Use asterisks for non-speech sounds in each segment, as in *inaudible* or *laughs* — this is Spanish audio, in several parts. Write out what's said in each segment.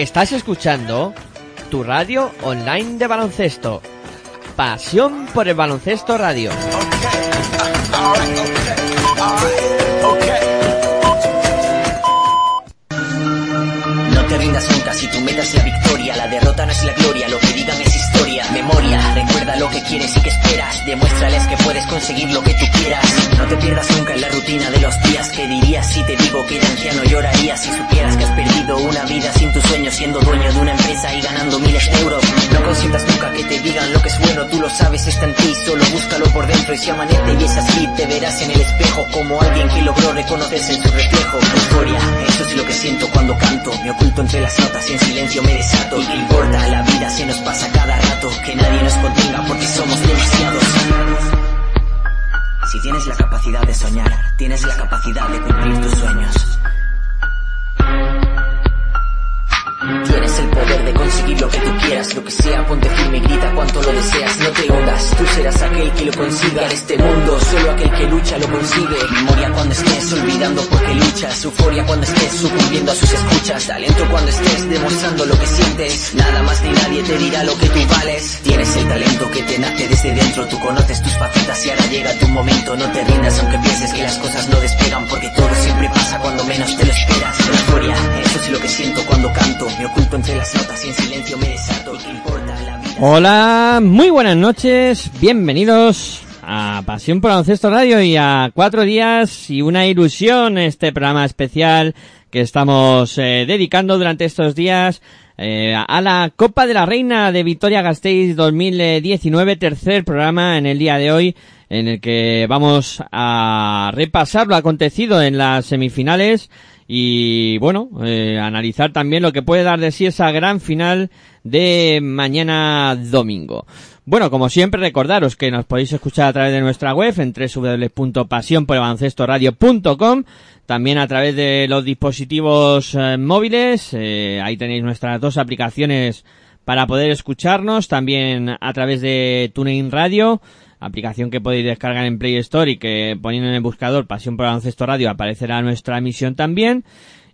Estás escuchando tu radio online de baloncesto. Pasión por el baloncesto radio. No te rindas nunca si tu meta es la victoria, la derrota no es la gloria, lo que digan es historia. Memoria, recuerda lo que quieres y que esperas, demuéstrales que puedes conseguir lo que tú quieras. No te pierdas nunca en la rutina de los días, que dirías si te digo que de anciano llorarías si supieras que has perdido una vida sin tus sueños, siendo dueño de una empresa y ganando miles de euros. No consientas nunca que te digan lo que es bueno, tú lo sabes, está en ti, solo búscalo por dentro y si amanece y es así, te verás en el espejo como alguien que logró reconocerse en su reflejo. Euforia, eso es lo que siento cuando canto, me oculto entre las notas y en silencio me desato. ¿Y qué importa? La vida se nos pasa cada rato, que nadie nos contenga porque somos demasiados. Si tienes la capacidad de soñar, tienes la capacidad de cumplir tus sueños. Tienes el poder de conseguir lo que tú quieras, lo que sea, ponte firme y grita cuanto lo deseas, no te hundas, tú serás aquel que lo consiga. En este mundo, solo aquel que lucha lo consigue. Memoria cuando estés olvidando porque luchas, euforia cuando estés sucumbiendo a sus escuchas, talento cuando estés demostrando lo que sientes, nada más ni nadie te dirá lo que tú vales. Tienes el talento que te nace desde dentro, tú conoces tus facetas y ahora llega tu momento, no te rindas aunque pienses que las cosas no despegan, porque todo siempre pasa cuando menos te lo esperas. Euforia, eso es lo que siento cuando canto, Hola, muy buenas noches, bienvenidos a Pasión por Baloncesto Radio y a cuatro días y una ilusión este programa especial que estamos eh, dedicando durante estos días eh, a la Copa de la Reina de Victoria Gasteiz 2019, tercer programa en el día de hoy en el que vamos a repasar lo acontecido en las semifinales y bueno, eh, analizar también lo que puede dar de sí esa gran final de mañana domingo. Bueno, como siempre, recordaros que nos podéis escuchar a través de nuestra web en www.pasionporelbaloncestoradio.com, también a través de los dispositivos eh, móviles, eh, ahí tenéis nuestras dos aplicaciones para poder escucharnos, también a través de TuneIn Radio, aplicación que podéis descargar en Play Store y que poniendo en el buscador Pasión por Baloncesto Radio aparecerá nuestra emisión también.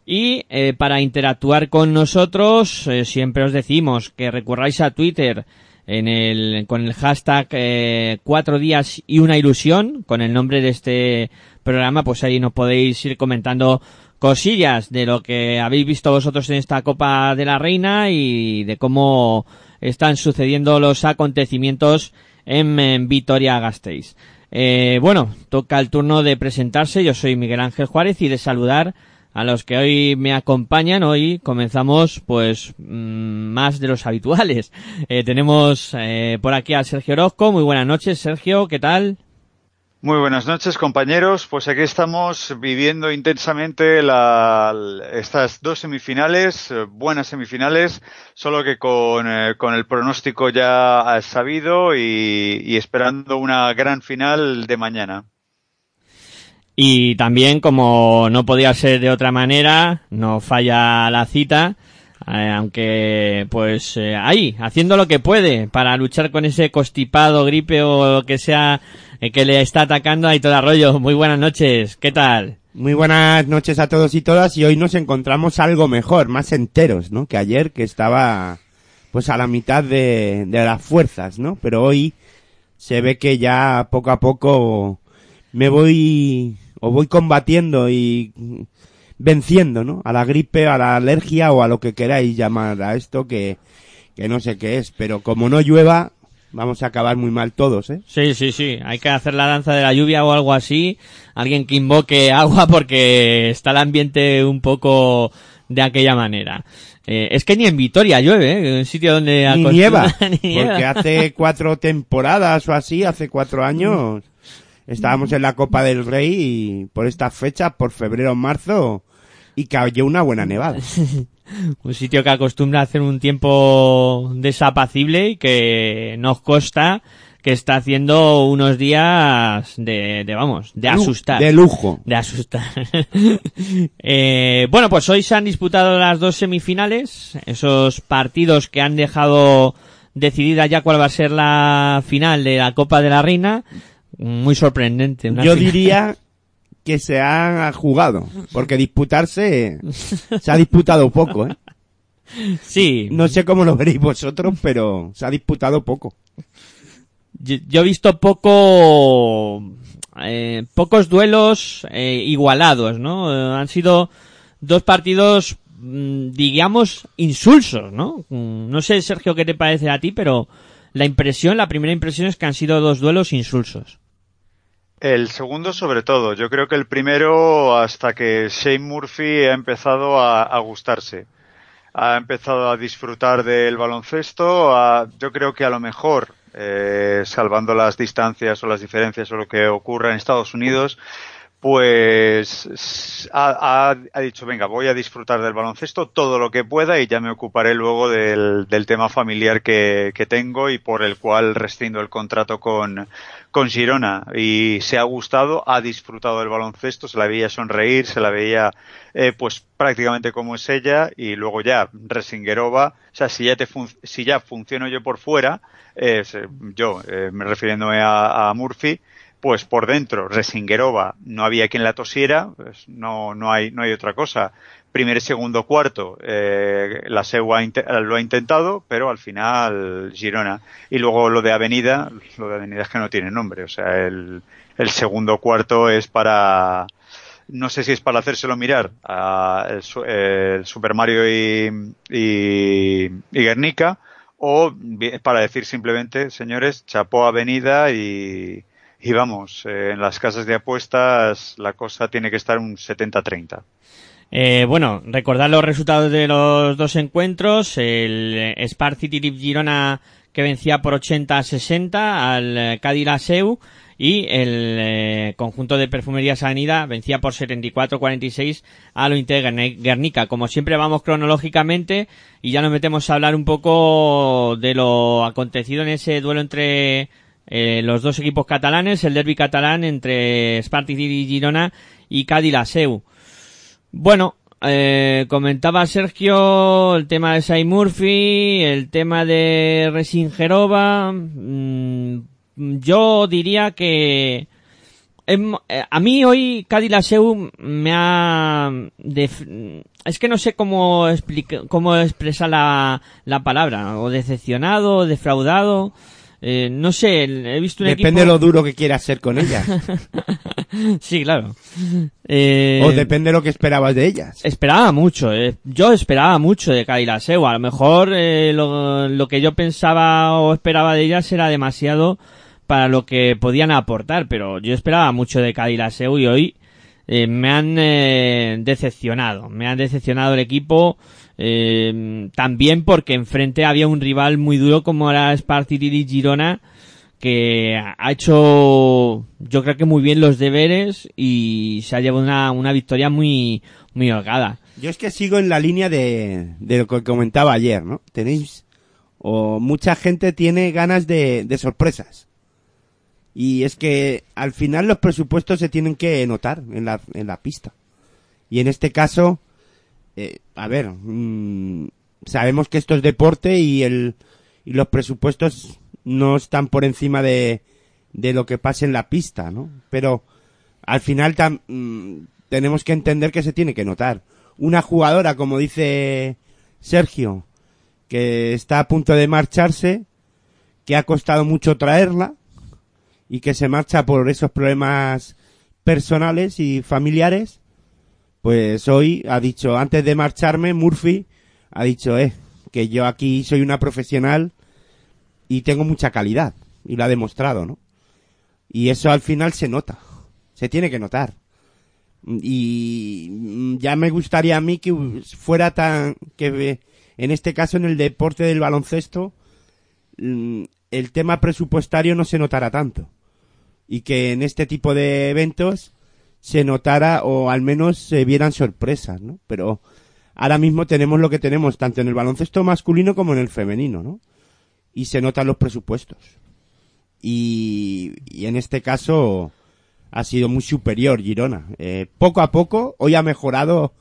Y eh, para interactuar con nosotros, eh, siempre os decimos que recurráis a Twitter en el, con el hashtag eh, cuatro días y una ilusión, con el nombre de este programa, pues ahí nos podéis ir comentando cosillas de lo que habéis visto vosotros en esta Copa de la Reina y de cómo están sucediendo los acontecimientos en, en Vitoria Gasteiz. Eh, bueno, toca el turno de presentarse. Yo soy Miguel Ángel Juárez y de saludar a los que hoy me acompañan. Hoy comenzamos, pues, mmm, más de los habituales. *laughs* Eh, tenemos eh, por aquí a Sergio Orozco. Muy buenas noches, Sergio. ¿Qué tal? Muy buenas noches, compañeros. Pues aquí estamos viviendo intensamente la, estas dos semifinales, buenas semifinales, solo que con, eh, con el pronóstico ya sabido y, y, esperando una gran final de mañana. Y también, como no podía ser de otra manera, no falla la cita. Eh, aunque pues eh, ahí haciendo lo que puede para luchar con ese constipado gripe o lo que sea que le está atacando a todo Arroyo. Muy buenas noches, ¿qué tal? Muy buenas noches a todos y todas y hoy nos encontramos algo mejor, más enteros, ¿no? Que ayer que estaba pues a la mitad de, de las fuerzas, ¿no? Pero hoy se ve que ya poco a poco me voy o voy combatiendo y venciendo, ¿no? A la gripe, a la alergia o a lo que queráis llamar a esto que, que no sé qué es, pero como no llueva, vamos a acabar muy mal todos, ¿eh? Sí, sí, sí. Hay que hacer la danza de la lluvia o algo así. Alguien que invoque *laughs* agua porque está el ambiente un poco de aquella manera. Eh, es que ni en Vitoria llueve, ¿eh? Un sitio donde... Ni nieva, *laughs* ni nieva. Porque hace cuatro temporadas o así, hace cuatro años, estábamos en la Copa del Rey y por estas fechas, por febrero o marzo, y cayó una buena nevada. *laughs* un sitio que acostumbra a hacer un tiempo desapacible y que nos consta que está haciendo unos días de, de vamos, de asustar. De lujo. De asustar. *laughs* eh, bueno, pues hoy se han disputado las dos semifinales, esos partidos que han dejado decidida ya cuál va a ser la final de la Copa de la Reina. Muy sorprendente. Yo final. diría que se han jugado, porque disputarse se ha disputado poco, ¿eh? Sí. No sé cómo lo veréis vosotros, pero se ha disputado poco. Yo, yo he visto poco, eh, pocos duelos eh, igualados, ¿no? Eh, han sido dos partidos, mm, digamos, insulsos, ¿no? Mm, No sé, Sergio, qué te parece a ti, pero la impresión, la primera impresión es que han sido dos duelos insulsos. El segundo sobre todo. Yo creo que el primero hasta que Shane Murphy ha empezado a, gustarse. Ha empezado a disfrutar del baloncesto. a- yo creo que a lo mejor, eh, salvando las distancias o las diferencias o lo que ocurra en Estados Unidos, pues ha, dicho, venga, voy a disfrutar del baloncesto todo lo que pueda y ya me ocuparé luego del, del tema familiar que, que tengo y por el cual rescindo el contrato con, con Girona. Y se ha gustado, ha disfrutado del baloncesto, se la veía sonreír, se la veía eh, pues prácticamente como es ella y luego ya Resingerova, o sea, si ya, te si ya funciono yo por fuera, eh, yo, eh, me refiriéndome a, a Murphy, pues por dentro, Resingerova, no había quien la tosiera, pues no, no hay, no hay otra cosa. Primer, segundo, cuarto, eh, la SEU lo ha intentado, pero al final Girona. Y luego lo de Avenida, lo de Avenida es que no tiene nombre, o sea, el, el segundo cuarto es para, no sé si es para hacérselo mirar a el, el Super Mario y, y, y Guernica, o para decir simplemente, señores, chapó Avenida y, y vamos, eh, en las casas de apuestas la cosa tiene que estar un 70-30. Eh, bueno, recordar los resultados de los dos encuentros. El eh, Spar City Girona que vencía por 80 a 60 al eh, Cádiz y el eh, conjunto de Perfumería Sanidad vencía por 74 a 46 a lo Guernica. Como siempre vamos cronológicamente y ya nos metemos a hablar un poco de lo acontecido en ese duelo entre eh, los dos equipos catalanes, el derby catalán entre Spartak y Girona y Cádiz. Bueno, eh, comentaba Sergio el tema de Sai Murphy, el tema de Resingerova. mm, yo diría que eh, a mí hoy Cádiz Laseu me ha es que no sé cómo explica, cómo expresar la, la palabra o decepcionado, o defraudado. Eh, no sé, he visto un Depende de equipo... lo duro que quieras ser con ellas. *laughs* Sí, claro. Eh, o depende de lo que esperabas de ellas. Esperaba mucho, eh. yo esperaba mucho de Kyla Laseu. A lo mejor eh, lo, lo que yo pensaba o esperaba de ellas era demasiado para lo que podían aportar, pero yo esperaba mucho de Kyla Laseu y hoy me han eh, decepcionado. Me han decepcionado el equipo eh, también porque enfrente había un rival muy duro como era Spartiri Girona que ha hecho yo creo que muy bien los deberes y se ha llevado una, una victoria muy muy holgada. Yo es que sigo en la línea de, de lo que comentaba ayer, ¿no? Tenéis, o mucha gente tiene ganas de, de sorpresas. Y es que al final los presupuestos se tienen que notar en la, en la pista. Y en este caso, eh, a ver, mm, sabemos que esto es deporte y el, y los presupuestos no están por encima de, de lo que pase en la pista, ¿no? Pero al final mm, tenemos que entender que se tiene que notar. Una jugadora, como dice Sergio, que está a punto de marcharse, que ha costado mucho traerla y que se marcha por esos problemas personales y familiares, pues hoy ha dicho, antes de marcharme, Murphy ha dicho, eh, que yo aquí soy una profesional y tengo mucha calidad. Y lo ha demostrado, ¿no? Y eso al final se nota. Se tiene que notar. Y mm, ya me gustaría a mí que fuera tan, que en este caso en el deporte del baloncesto, mm, el tema presupuestario no se notara tanto. Y que en este tipo de eventos se notara o al menos se vieran sorpresas, ¿no? Pero ahora mismo tenemos lo que tenemos, tanto en el baloncesto masculino como en el femenino, ¿no? Y se notan los presupuestos. Y, en este caso ha sido muy superior Girona. Eh, poco a poco, hoy ha mejorado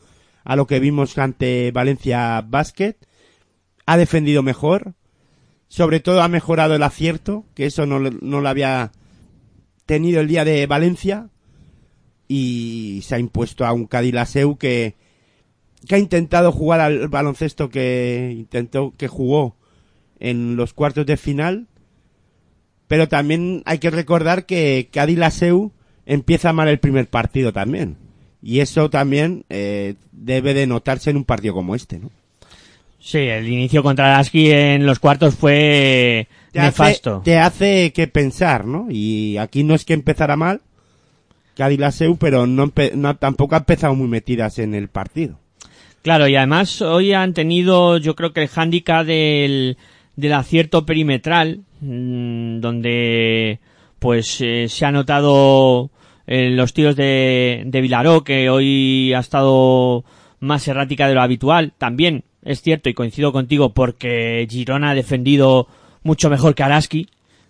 a lo que vimos ante Valencia Basket. Ha defendido mejor. Sobre todo ha mejorado el acierto, que eso no, no lo había tenido el día de Valencia. Y se ha impuesto a un Cadilaseu que que ha intentado jugar al baloncesto que intentó, que jugó en los cuartos de final, pero también hay que recordar que Cádiz Laseu empieza mal el primer partido también. Y eso también eh, debe de notarse en un partido como este, ¿no? Sí, el inicio contra Lasky en los cuartos fue te nefasto. Hace, te hace que pensar, ¿no? Y aquí no es que empezara mal, Cádiz Laseu, pero no, tampoco ha empezado muy metidas en el partido. Claro, y además hoy han tenido, yo creo que el hándicap del, del acierto perimetral, mmm, donde pues eh, se ha notado eh, los tiros de, de Vilaró, que hoy ha estado más errática de lo habitual. También es cierto, y coincido contigo, porque Girona ha defendido mucho mejor que Araski.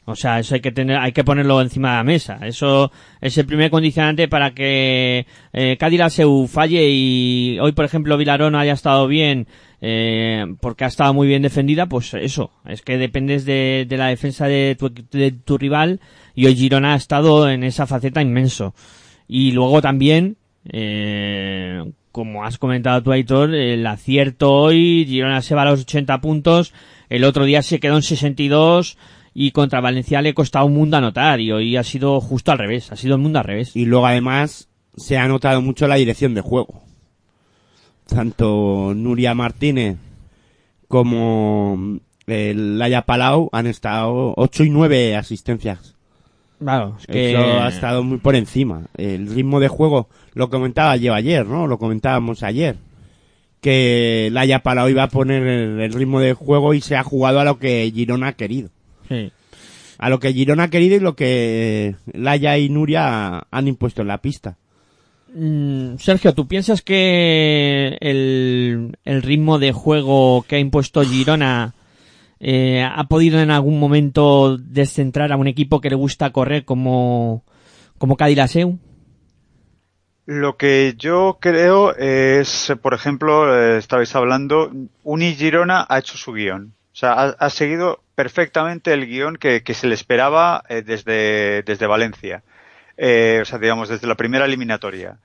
O sea, eso hay que tener, hay que ponerlo encima de la mesa. Eso es el primer condicionante para que eh, Cádiz Laseu falle y hoy, por ejemplo, Vilaró no haya estado bien eh, porque ha estado muy bien defendida. Pues eso, es que dependes de, de la defensa de tu, de tu rival y hoy Girona ha estado en esa faceta inmenso. Y luego también, eh, como has comentado tú, Aitor, el acierto hoy, Girona se va a los 80 puntos, el otro día se quedó en 62 y contra Valencia le costaba un mundo anotar y hoy ha sido justo al revés, ha sido el mundo al revés. Y luego además se ha notado mucho la dirección de juego. Tanto Nuria Martínez como el Laya Palau han estado 8 y 9 asistencias. Claro, es que... Eso ha estado muy por encima. El ritmo de juego, lo comentaba yo ayer, ¿no? Lo comentábamos ayer. Que Laya Palau iba a poner el ritmo de juego y se ha jugado a lo que Girona ha querido. Sí. A lo que Girona ha querido y lo que Laia y Nuria han impuesto en la pista. Mm, Sergio, ¿tú piensas que el, el, ritmo de juego que ha impuesto Girona eh, ha podido en algún momento descentrar a un equipo que le gusta correr como, como Cadilaseu? Lo que yo creo es, por ejemplo, eh, estabais hablando, Uni Girona ha hecho su guion. O sea, ha, ha seguido perfectamente el guion que, que se le esperaba eh, desde, desde Valencia. Eh, o sea, digamos, desde la primera eliminatoria.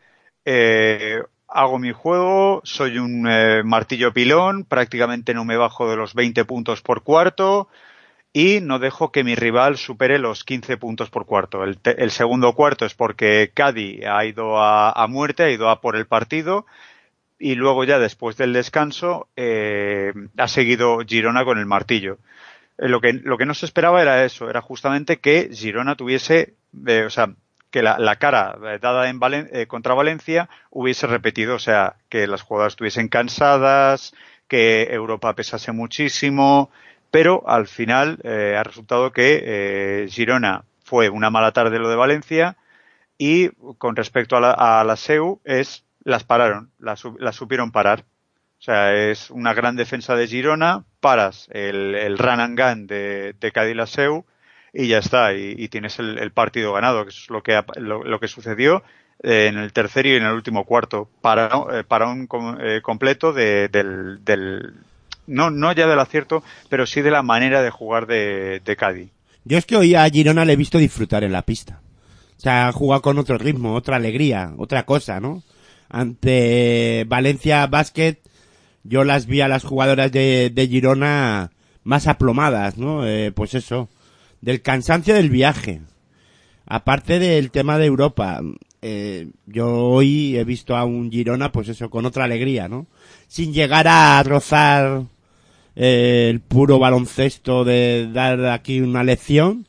Eh, hago mi juego, soy un eh, martillo pilón, prácticamente no me bajo de los 20 puntos por cuarto y no dejo que mi rival supere los 15 puntos por cuarto. El, el segundo cuarto es porque Cádiz ha ido a, a, muerte, ha ido a por el partido y luego ya después del descanso eh, ha seguido Girona con el martillo. Eh, lo que, lo que no se esperaba era eso, era justamente que Girona tuviese, eh, o sea, que la, cara dada en Valen eh, contra Valencia hubiese repetido, o sea, que las jugadoras estuviesen cansadas, que Europa pesase muchísimo, pero al final eh, ha resultado que eh, Girona fue una mala tarde lo de Valencia y con respecto a la, a la SEU es las pararon, las, las supieron parar. O sea, es una gran defensa de Girona, paras el, el run and gun de, de Cadilaseu y ya está, y, tienes el, el, partido ganado, que es lo que, lo, lo que sucedió eh, en el tercer y en el último cuarto, para, eh, para un eh, completo de, del, del, no, no ya del acierto, pero sí de la manera de jugar de, de Cádiz. Yo es que hoy a Girona le he visto disfrutar en la pista. O sea, juega con otro ritmo, otra alegría, otra cosa, ¿no? Ante Valencia Basket, yo las vi a las jugadoras de, Girona más aplomadas, ¿no? Eh, pues eso, del cansancio del viaje. Aparte del tema de Europa, eh, yo hoy he visto a un Girona, pues eso, con otra alegría, ¿no? Sin llegar a rozar eh, el puro baloncesto de dar aquí una lección,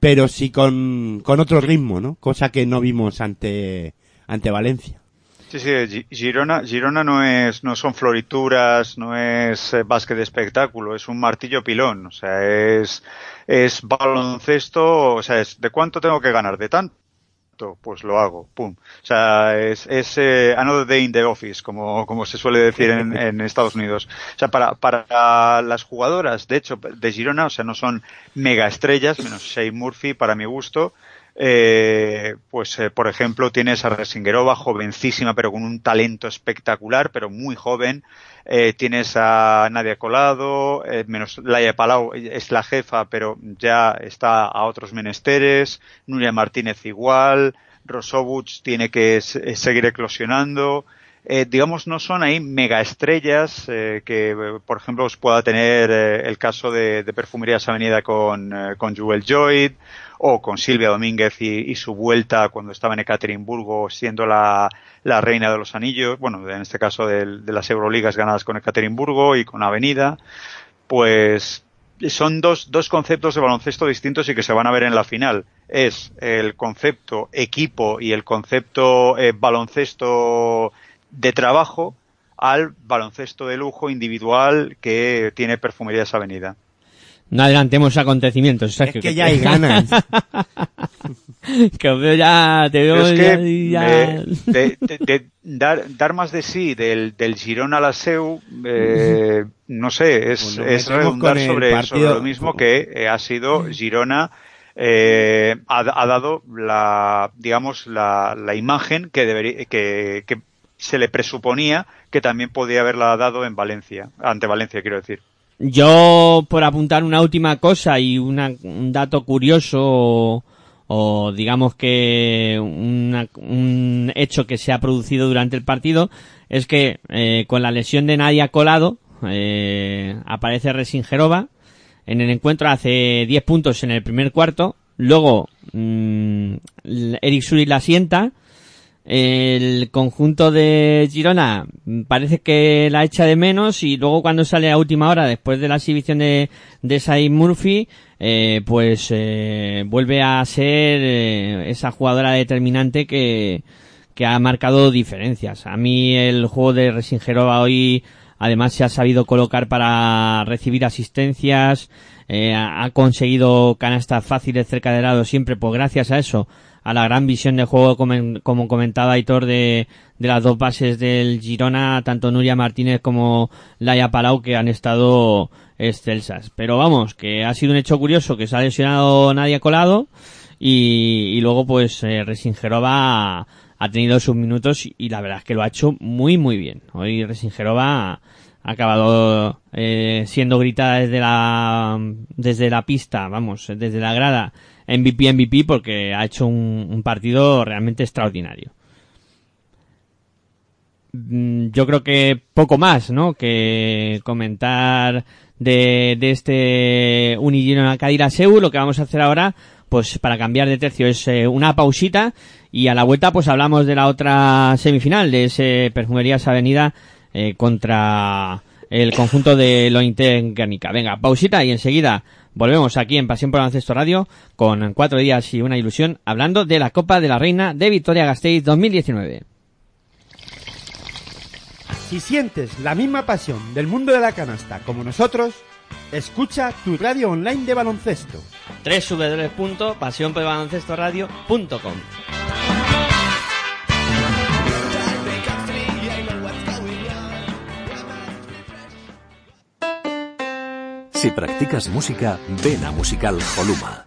pero sí con, con otro ritmo, ¿no? Cosa que no vimos ante, ante Valencia. Sí, sí, Girona, Girona no es, no son florituras, no es eh, básquet de espectáculo, es un martillo pilón, o sea, es, es baloncesto, o sea, es de cuánto tengo que ganar, de tanto, pues lo hago, pum. O sea, es, es eh, another day in the office, como, como se suele decir en, en Estados Unidos. O sea, para, para las jugadoras, de hecho, de Girona, o sea, no son mega estrellas, menos Shea Murphy, para mi gusto, eh, pues eh, por ejemplo tienes a Resingerova, jovencísima pero con un talento espectacular, pero muy joven. Eh, tienes a Nadia Colado, eh, menos Laia Palau es la jefa, pero ya está a otros menesteres. Nuria Martínez igual. Rosobuch tiene que seguir eclosionando. Eh, digamos, no son ahí mega estrellas eh, que, por ejemplo, os pueda tener eh, el caso de, Perfumerías Avenida con, con Jewel Joy o con Silvia Domínguez y, su vuelta cuando estaba en Ekaterimburgo siendo la, la reina de los anillos, bueno, en este caso de, de las Euroligas ganadas con Ekaterimburgo y con Avenida, pues son dos, dos conceptos de baloncesto distintos y que se van a ver en la final. Es el concepto equipo y el concepto baloncesto de trabajo al baloncesto de lujo individual que tiene Perfumerías Avenida. No adelantemos acontecimientos, Sergio. Es que, que ya hay ganas. *laughs* que veo ya, te veo es ya, que, ya... de, de, de dar, dar, más de sí del, del Girona a la SEU, eh, no sé, es, bueno, es redundar sobre, partido... sobre, lo mismo que eh, ha sido Girona, eh, ha, ha, dado la, digamos, la, la imagen que debería, que, que se le presuponía que también podía haberla dado en Valencia, ante Valencia quiero decir. Yo, por apuntar una última cosa y una, un dato curioso o, digamos que una, un hecho que se ha producido durante el partido es que eh, con la lesión de Nadia Colado eh, aparece Resingerova en el encuentro hace 10 puntos en el primer cuarto luego mmm, Eric la sienta el conjunto de Girona parece que la echa de menos y luego cuando sale a última hora después de la exhibición de, de Sai Murphy eh, pues eh, vuelve a ser eh, esa jugadora determinante que, que ha marcado diferencias. A mí el juego de Resingerova hoy además se ha sabido colocar para recibir asistencias, eh, ha conseguido canastas fáciles cerca del lado siempre, pues gracias a eso a la gran visión de juego, como, comentaba Aitor, de, de, las dos bases del Girona, tanto Nuria Martínez como Laia Palau, que han estado excelsas. Pero vamos, que ha sido un hecho curioso que se ha lesionado Nadia Colado y, y luego pues eh, Resingerova ha, tenido sus minutos y, y, la verdad es que lo ha hecho muy muy bien. Hoy Resingerova ha acabado eh, siendo gritada desde la desde la pista, vamos, desde la grada MVP MVP porque ha hecho un, partido realmente extraordinario. Mm, yo creo que poco más, ¿no? Que comentar de, de este Unigino Cadira Seu. Lo que vamos a hacer ahora, pues para cambiar de tercio, es eh, una pausita y a la vuelta pues hablamos de la otra semifinal, de ese Perfumerías Avenida eh, contra el conjunto de Lointe Guernica. Venga, pausita y enseguida Volvemos aquí en Pasión por Baloncesto Radio con cuatro días y una ilusión hablando de la Copa de la Reina de Victoria Gasteiz 2019. Si sientes la misma pasión del mundo de la canasta como nosotros, escucha tu radio online de baloncesto. www.pasionporbaloncestoradio.com Si practicas música, ven a Musical Holuma.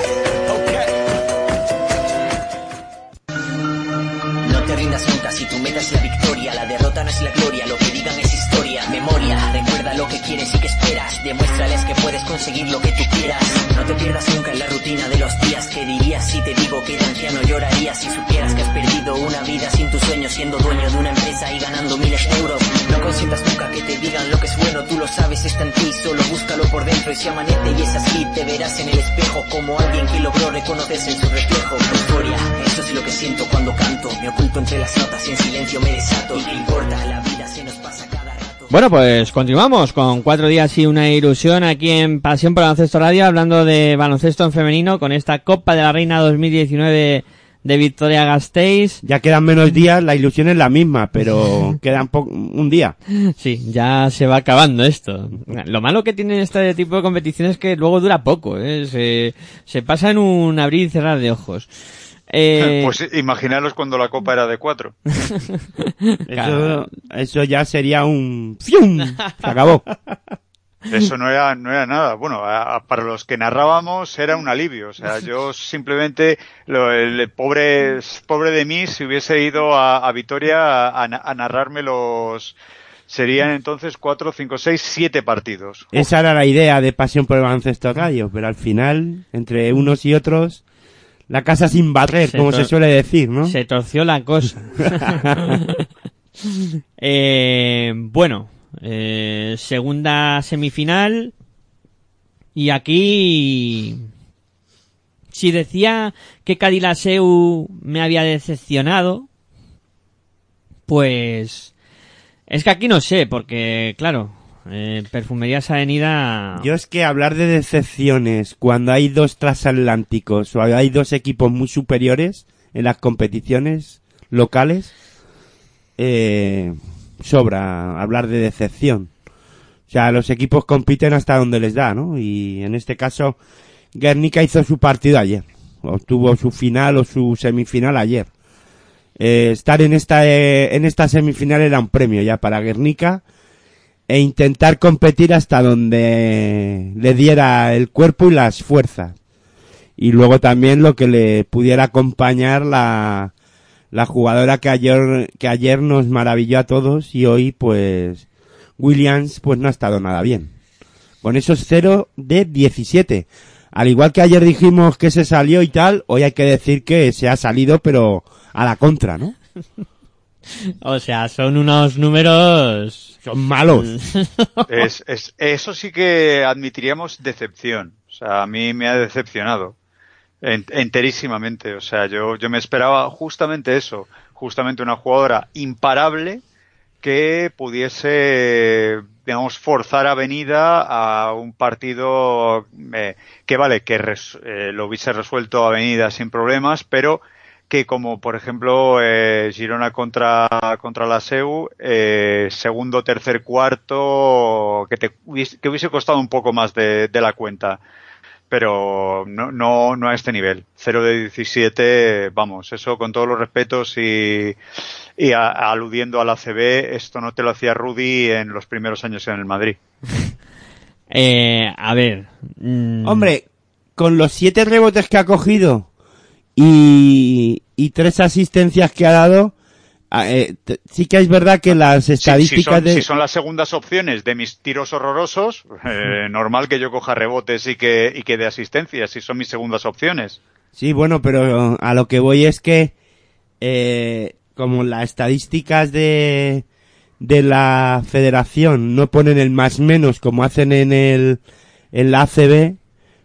Si tu meta es la victoria, la derrota no es la gloria, lo que digan es historia. Memoria, recuerda lo que quieres y que esperas, demuéstrales que puedes conseguir lo que tú quieras. No te pierdas nunca en la rutina de los días, que dirías si te digo que de anciano llorarías si supieras que has perdido una vida sin tu sueño, siendo dueño de una empresa y ganando miles de euros. No consientas nunca que te digan lo que es bueno, tú lo sabes, está en ti, solo búscalo por dentro y si amanece y es así, te verás en el espejo como alguien que logró reconocerse en su reflejo. Historia, eso es lo que siento cuando canto, me oculto entre las notas y en silencio me desato. ¿Y qué importa? La vida se nos pasa cada rato. Bueno, pues continuamos con cuatro días y una ilusión aquí en Pasión por Baloncesto Radio, hablando de baloncesto en femenino con esta Copa de la Reina 2019 de Victoria Gasteiz. Ya quedan menos días, la ilusión es la misma, pero *laughs* quedan po- un día. Sí, ya se va acabando esto. Lo malo que tiene este tipo de competiciones es que luego dura poco, ¿eh? se, se pasa en un abrir y cerrar de ojos. Eh, Pues imaginaros cuando la copa era de cuatro. *laughs* Eso, eso ya sería un... ¡Fium! Se acabó. Eso no era, no era nada. Bueno, a- a- para los que narrábamos era un alivio. O sea, yo simplemente, lo- el pobre, pobre de mí, si hubiese ido a, a Vitoria a, a narrarme los, serían entonces cuatro, cinco, seis, siete partidos. Esa era la idea de Pasión por el Baloncesto Radio, pero al final, entre unos y otros, la casa sin barrer, Se como se suele decir, ¿no? Se torció la cosa. *laughs* Eh, bueno, eh, segunda semifinal. Y aquí, si decía que Cadilaseu me había decepcionado, pues es que aquí no sé, porque claro, eh, Perfumerías Avenida. Yo es que hablar de decepciones cuando hay dos transatlánticos o hay dos equipos muy superiores en las competiciones locales, eh, sobra hablar de decepción. O sea, los equipos compiten hasta donde les da, ¿no? Y en este caso, Guernica hizo su partido ayer. Obtuvo su final o su semifinal ayer. Eh, estar en esta, eh, en esta semifinal era un premio ya para Guernica e intentar competir hasta donde le diera el cuerpo y las fuerzas. Y luego también lo que le pudiera acompañar la, la jugadora que ayer, que ayer nos maravilló a todos y hoy pues Williams pues no ha estado nada bien. Con esos 0 de 17. Al igual que ayer dijimos que se salió y tal, hoy hay que decir que se ha salido pero a la contra, ¿no? *laughs* O sea, son unos números. Son malos. *laughs* Es, es, eso sí que admitiríamos decepción. O sea, a mí me ha decepcionado. En- enterísimamente. O sea, yo, yo me esperaba justamente eso. Justamente una jugadora imparable que pudiese, digamos, forzar Avenida a un partido eh, que vale, que res- eh, lo hubiese resuelto Avenida sin problemas, pero que como por ejemplo eh, Girona contra contra la SEU eh, segundo tercer cuarto que te hubiese, que hubiese costado un poco más de, de la cuenta pero no, no, no a este nivel. 0 de 17, vamos, eso con todos los respetos y, y a- aludiendo al ACB, esto no te lo hacía Rudy en los primeros años en el Madrid. *laughs* Eh, a ver. mm, Hombre, con los siete rebotes que ha cogido y, y tres asistencias que ha dado, ah, eh, sí que es verdad que las Si, si estadísticas son, de... si son las segundas opciones de mis tiros horrorosos, *laughs* eh, normal que yo coja rebotes y que, y que de asistencias, si son mis segundas opciones. Sí, bueno, pero a lo que voy es que eh, como las estadísticas de de la federación no ponen el más menos como hacen en el en la ACB,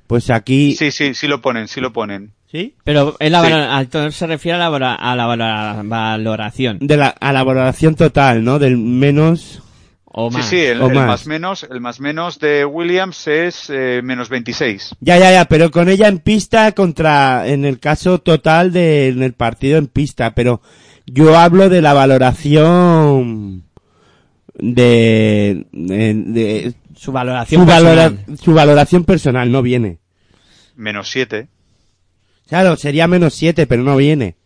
pues aquí Sí, sí, sí lo ponen, sí lo ponen. ¿Sí? Pero es la Sí. se refiere a la, a valoración. de la a la valoración total, ¿no? Del menos O más. Sí, sí, el, o el más. más menos, el más menos de Williams es eh, menos 26. Ya, ya, ya, pero con ella en pista contra, en el caso total de, en el partido en pista, pero yo hablo de la valoración de, de, de- Su valoración su, valora- personal. su valoración personal no viene. Menos 7. Claro, sería menos siete, pero no viene.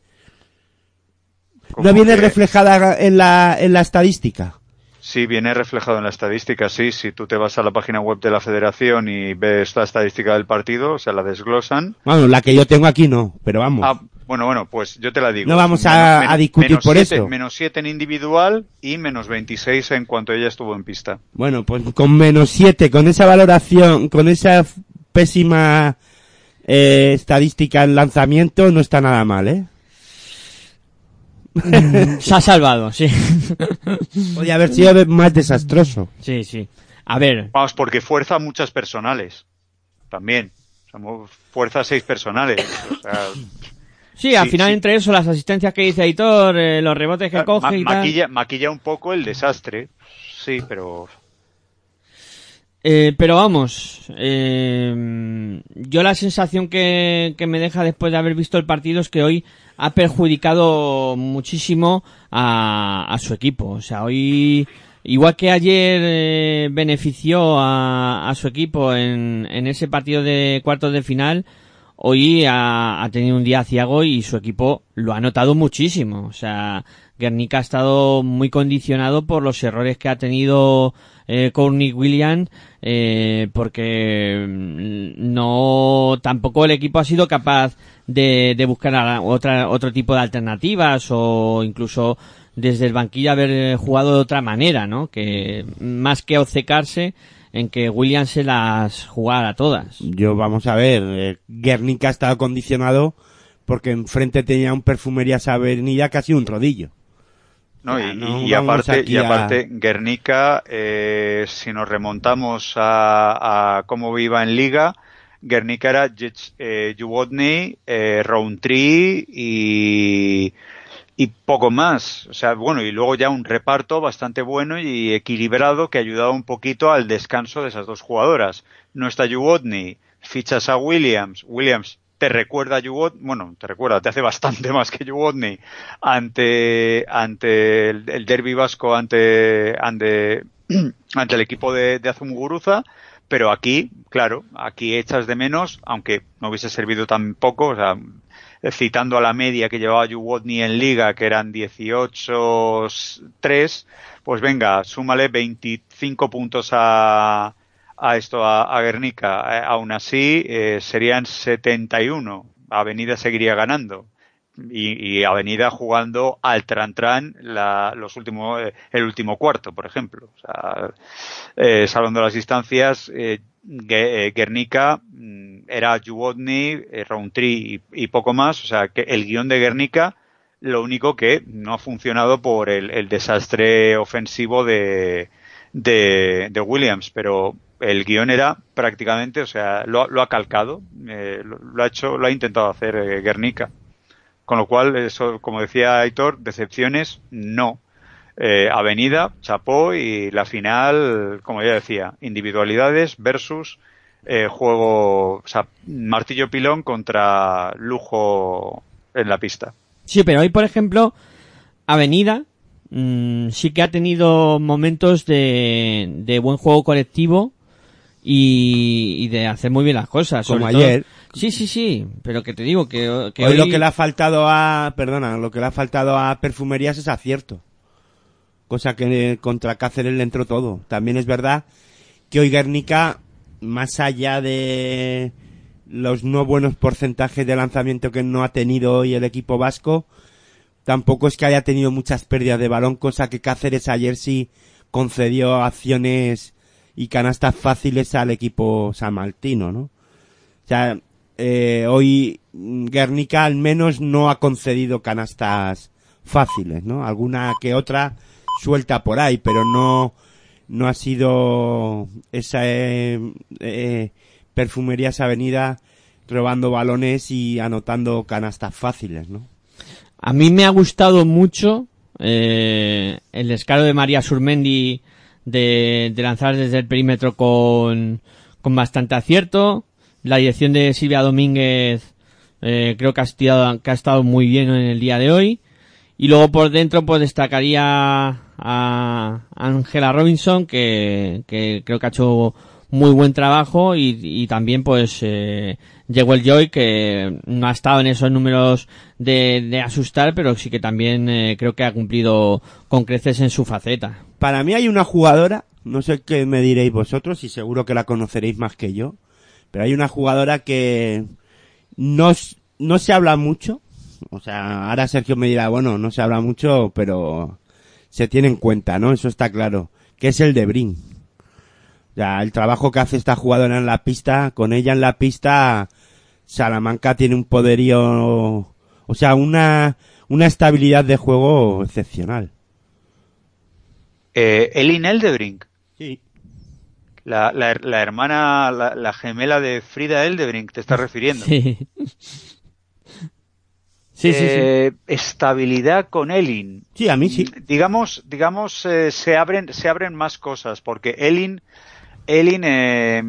¿No viene que- reflejada en la, en la estadística? Sí, viene reflejado en la estadística, sí. Si tú te vas a la página web de la federación y ves la estadística del partido, o sea, la desglosan. Bueno, la que yo tengo aquí no, pero vamos. Ah, bueno, bueno, pues yo te la digo. No vamos a- a discutir menos por siete- eso. Menos 7 en individual y menos 26 en cuanto ella estuvo en pista. Bueno, pues con menos 7, con esa valoración, con esa pésima eh, estadística en lanzamiento, no está nada mal, ¿eh? *laughs* Se ha salvado, sí. Podría haber sido más desastroso. sí, sí. A ver, Vamos, porque fuerza muchas personales. También. Somos fuerza seis personales. O sea, sí, al Sí, final sí. entre eso, las asistencias que dice Aitor, eh, los rebotes que ma- coge y tal. maquilla un poco el desastre. Sí, pero Eh, pero vamos, eh, yo la sensación que, me deja después de haber visto el partido es que hoy ha perjudicado muchísimo a, su equipo. O sea, hoy, igual que ayer eh, benefició a, a su equipo en, en ese partido de cuartos de final, hoy ha, tenido un día ciago y su equipo lo ha notado muchísimo. O sea, Guernica ha estado muy condicionado por los errores que ha tenido eh, Courtney Williams, eh, porque mm, no, tampoco el equipo ha sido capaz de, de buscar otra, otro tipo de alternativas o incluso desde el banquillo haber jugado de otra manera, ¿no? Que más que obcecarse en que Williams se las jugara todas. Yo, vamos a ver, eh, Guernica ha condicionado porque enfrente tenía un perfumerías avenida casi un rodillo. No, y, no y vamos aparte, y a- aparte Guernica, eh, si nos remontamos a, a cómo iba en Liga, Guernica era eh, Juwodny, eh, Roundtree y, y poco más. O sea, bueno, y luego ya un reparto bastante bueno y equilibrado que ayudaba un poquito al descanso de esas dos jugadoras. No está Juwodny, fichas a Williams, Williams te recuerda a Juwodny, bueno, te recuerda, te hace bastante *laughs* más que Juwodny ante, ante el, el derby vasco, ante, ante, *clears throat* ante el equipo de, de Azumuguruza, pero aquí, claro, aquí echas de menos, aunque no hubiese servido tan poco, o sea, citando a la media que llevaba Juwodny en liga, que eran 18-3, pues venga, súmale 25 puntos a, a esto, a, a Guernica. Eh, aún así, eh, serían 71. Avenida seguiría ganando. Y, Avenida jugando al tran-tran la, los últimos, eh, el último cuarto, por ejemplo. O sea, eh, salvando las distancias, eh, Gue- Guernica mm, era Juwodny, eh, Roundtree y, y poco más. O sea, que el guion de Guernica, lo único que no ha funcionado por el, el desastre ofensivo de, de Williams, pero el guion era prácticamente, o sea, lo, lo ha calcado, eh, lo, lo ha hecho, lo ha intentado hacer eh, Guernica. Con lo cual, eso, como decía Aitor, decepciones no. Eh, Avenida, chapó y la final, como ya decía, individualidades versus eh, juego, o sea, martillo pilón contra lujo en la pista. Sí, pero hoy, por ejemplo, Avenida mm, sí que ha tenido momentos de, de buen juego colectivo y, y de hacer muy bien las cosas. Como sobre todo- ayer. Sí, sí, sí, pero que te digo que, que hoy, lo que le ha faltado a, perdona, lo que le ha faltado a perfumerías es acierto. Cosa que contra Cáceres le entró todo. También es verdad que hoy Guernica, más allá de los no buenos porcentajes de lanzamiento que no ha tenido hoy el equipo vasco, tampoco es que haya tenido muchas pérdidas de balón, cosa que Cáceres ayer sí concedió acciones y canastas fáciles al equipo samaltino, ¿no? O sea, eh, hoy Guernica al menos no ha concedido canastas fáciles, ¿no? Alguna que otra suelta por ahí, pero no, no ha sido esa eh, eh, perfumerías avenida robando balones y anotando canastas fáciles, ¿no? A mí me ha gustado mucho eh, el descaro de María Surmendi de, de lanzar desde el perímetro con, con bastante acierto. La dirección de Silvia Domínguez eh, creo que ha, estado, que ha estado muy bien en el día de hoy. Y luego por dentro pues destacaría a Angela Robinson que, que creo que ha hecho muy buen trabajo y, y también pues eh, llegó el Joy que no ha estado en esos números de, de asustar, pero sí que también eh, creo que ha cumplido con creces en su faceta. Para mí hay una jugadora, no sé qué me diréis vosotros y seguro que la conoceréis más que yo, pero hay una jugadora que no, no se habla mucho, o sea, ahora Sergio me dirá, bueno, no se habla mucho, pero se tiene en cuenta, ¿no? Eso está claro, que es el de Brin. O sea, el trabajo que hace esta jugadora en la pista, con ella en la pista, Salamanca tiene un poderío, o sea, una, una estabilidad de juego excepcional. Eh, Elin Eldebrink, Sí. la, la, la hermana, la, la gemela de Frida Eldebrink, te estás refiriendo. Sí. Sí, sí, sí. Eh, Estabilidad con Elin. Sí, a mí sí. Digamos, digamos, eh, se abren, se abren más cosas, porque Elin, Elin eh,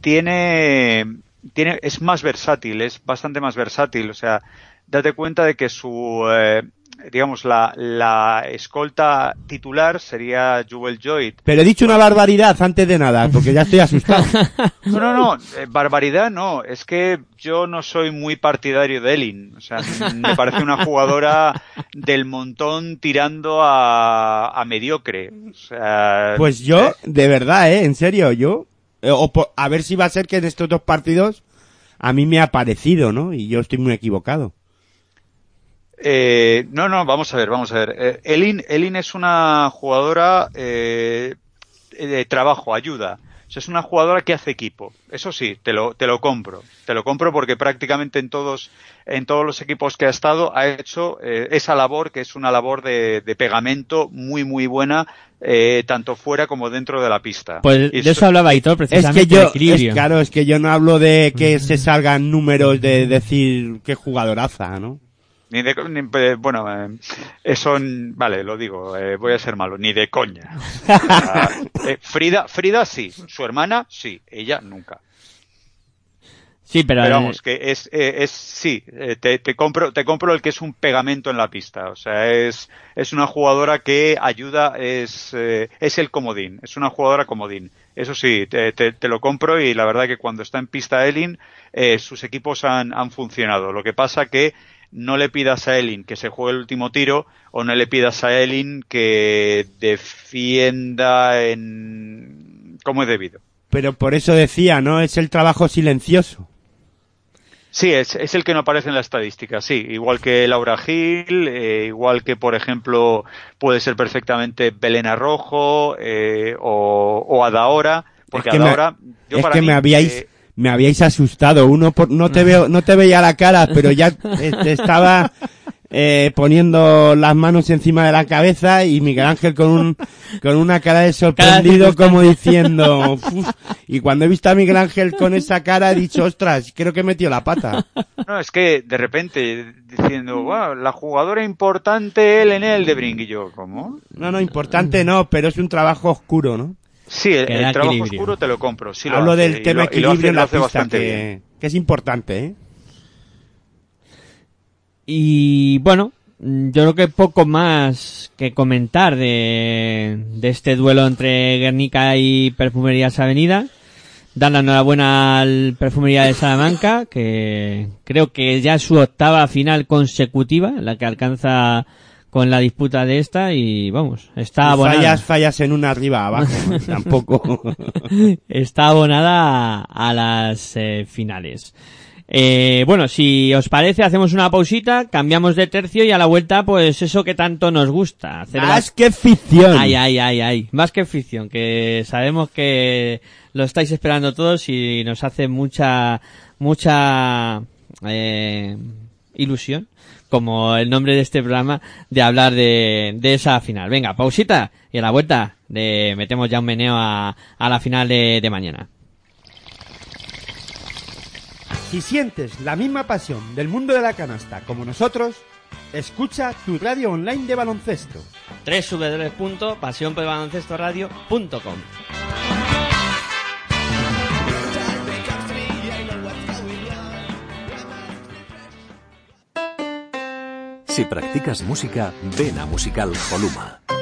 tiene, tiene, es más versátil, es bastante más versátil. O sea, date cuenta de que su, eh, digamos, la, la escolta titular sería Jewel Joy. Pero he dicho una barbaridad antes de nada, porque ya estoy asustado. *laughs* No, no, no, eh, barbaridad no, es que yo no soy muy partidario de Elin, o sea, me parece una jugadora del montón tirando a, a mediocre, o sea, Pues yo, de verdad, eh, en serio, yo, eh, o po- a ver si va a ser que en estos dos partidos a mí me ha parecido, ¿no? Y yo estoy muy equivocado. Eh, no, no, vamos a ver, vamos a ver. Eh, Elin, Elin es una jugadora eh, de trabajo, ayuda. O sea, es una jugadora que hace equipo. Eso sí, te lo, te lo compro. Te lo compro porque prácticamente en todos, en todos los equipos que ha estado ha hecho eh, esa labor que es una labor de, de pegamento muy, muy buena, eh, tanto fuera como dentro de la pista. Pues Y de eso hablaba Hitor Es precisamente. que yo, es, claro, es que yo no hablo de que se salgan números de decir qué jugadoraza, ¿no? Ni de, ni- eh, bueno, eh, eso, vale, lo digo, eh, voy a ser malo, ni de coña. Eh, Frida, Frida sí, su hermana sí, ella nunca. Sí, pero, Pero vamos, que es, eh, es sí, te, te compro, te compro el que es un pegamento en la pista. O sea, es, es una jugadora que ayuda, es, eh, es el comodín, es una jugadora comodín. Eso sí, te, te, te lo compro y la verdad que cuando está en pista Elin, eh, sus equipos han, han funcionado. Lo que pasa que no le pidas a Elin que se juegue el último tiro o no le pidas a Elin que defienda en como es debido. Pero por eso decía, ¿no? Es el trabajo silencioso. Sí, es, es el que no aparece en la estadística, sí. Igual que Laura Gil, eh, igual que, por ejemplo, puede ser perfectamente Belena Rojo eh, o, o Adaora. Porque es que, me, Adaora, yo es para que mí, me habíais, eh, me habíais asustado. Uno por, no te veo, no te veía la cara, pero ya eh, te estaba eh, poniendo las manos encima de la cabeza y Miguel Ángel con un, con una cara de sorprendido como diciendo, "Uf". y cuando he visto a Miguel Ángel con esa cara he dicho, ostras, creo que metió la pata. no, es que de repente diciendo, wow, la jugadora importante Ellen Eldebring y yo, ¿cómo? No, no, importante no, pero es un trabajo oscuro, ¿no? Sí, el, trabajo equilibrio. oscuro te lo compro. Sí lo Hablo hace, del tema lo- lo equilibrio en lo la pista, bastante bien. que, que es importante, ¿eh? Y bueno, yo creo que poco más que comentar de, de este duelo entre Guernica y Perfumerías Avenida. Dar la enhorabuena al Perfumería de Salamanca, que creo que ya es su octava final consecutiva, la que alcanza con la disputa de esta y vamos, está abonada. fallas, fallas en una arriba abajo, ¿no? *laughs* tampoco. *laughs* está abonada a, a las eh, finales. Eh, bueno, si os parece, hacemos una pausita, cambiamos de tercio y a la vuelta, pues eso que tanto nos gusta. Hacer Más las- que ficción. Ay, ay, ay, ay. Más que ficción, que sabemos que lo estáis esperando todos y nos hace mucha, mucha eh, ilusión, como el nombre de este programa, de hablar de, de esa final. Venga, pausita y a la vuelta le metemos ya un meneo a, a la final de, de mañana. Si sientes la misma pasión del mundo de la canasta como nosotros, escucha tu radio online de baloncesto. www.pasionpelbaloncestoradio.com Si practicas música, ven a Musical Holuma.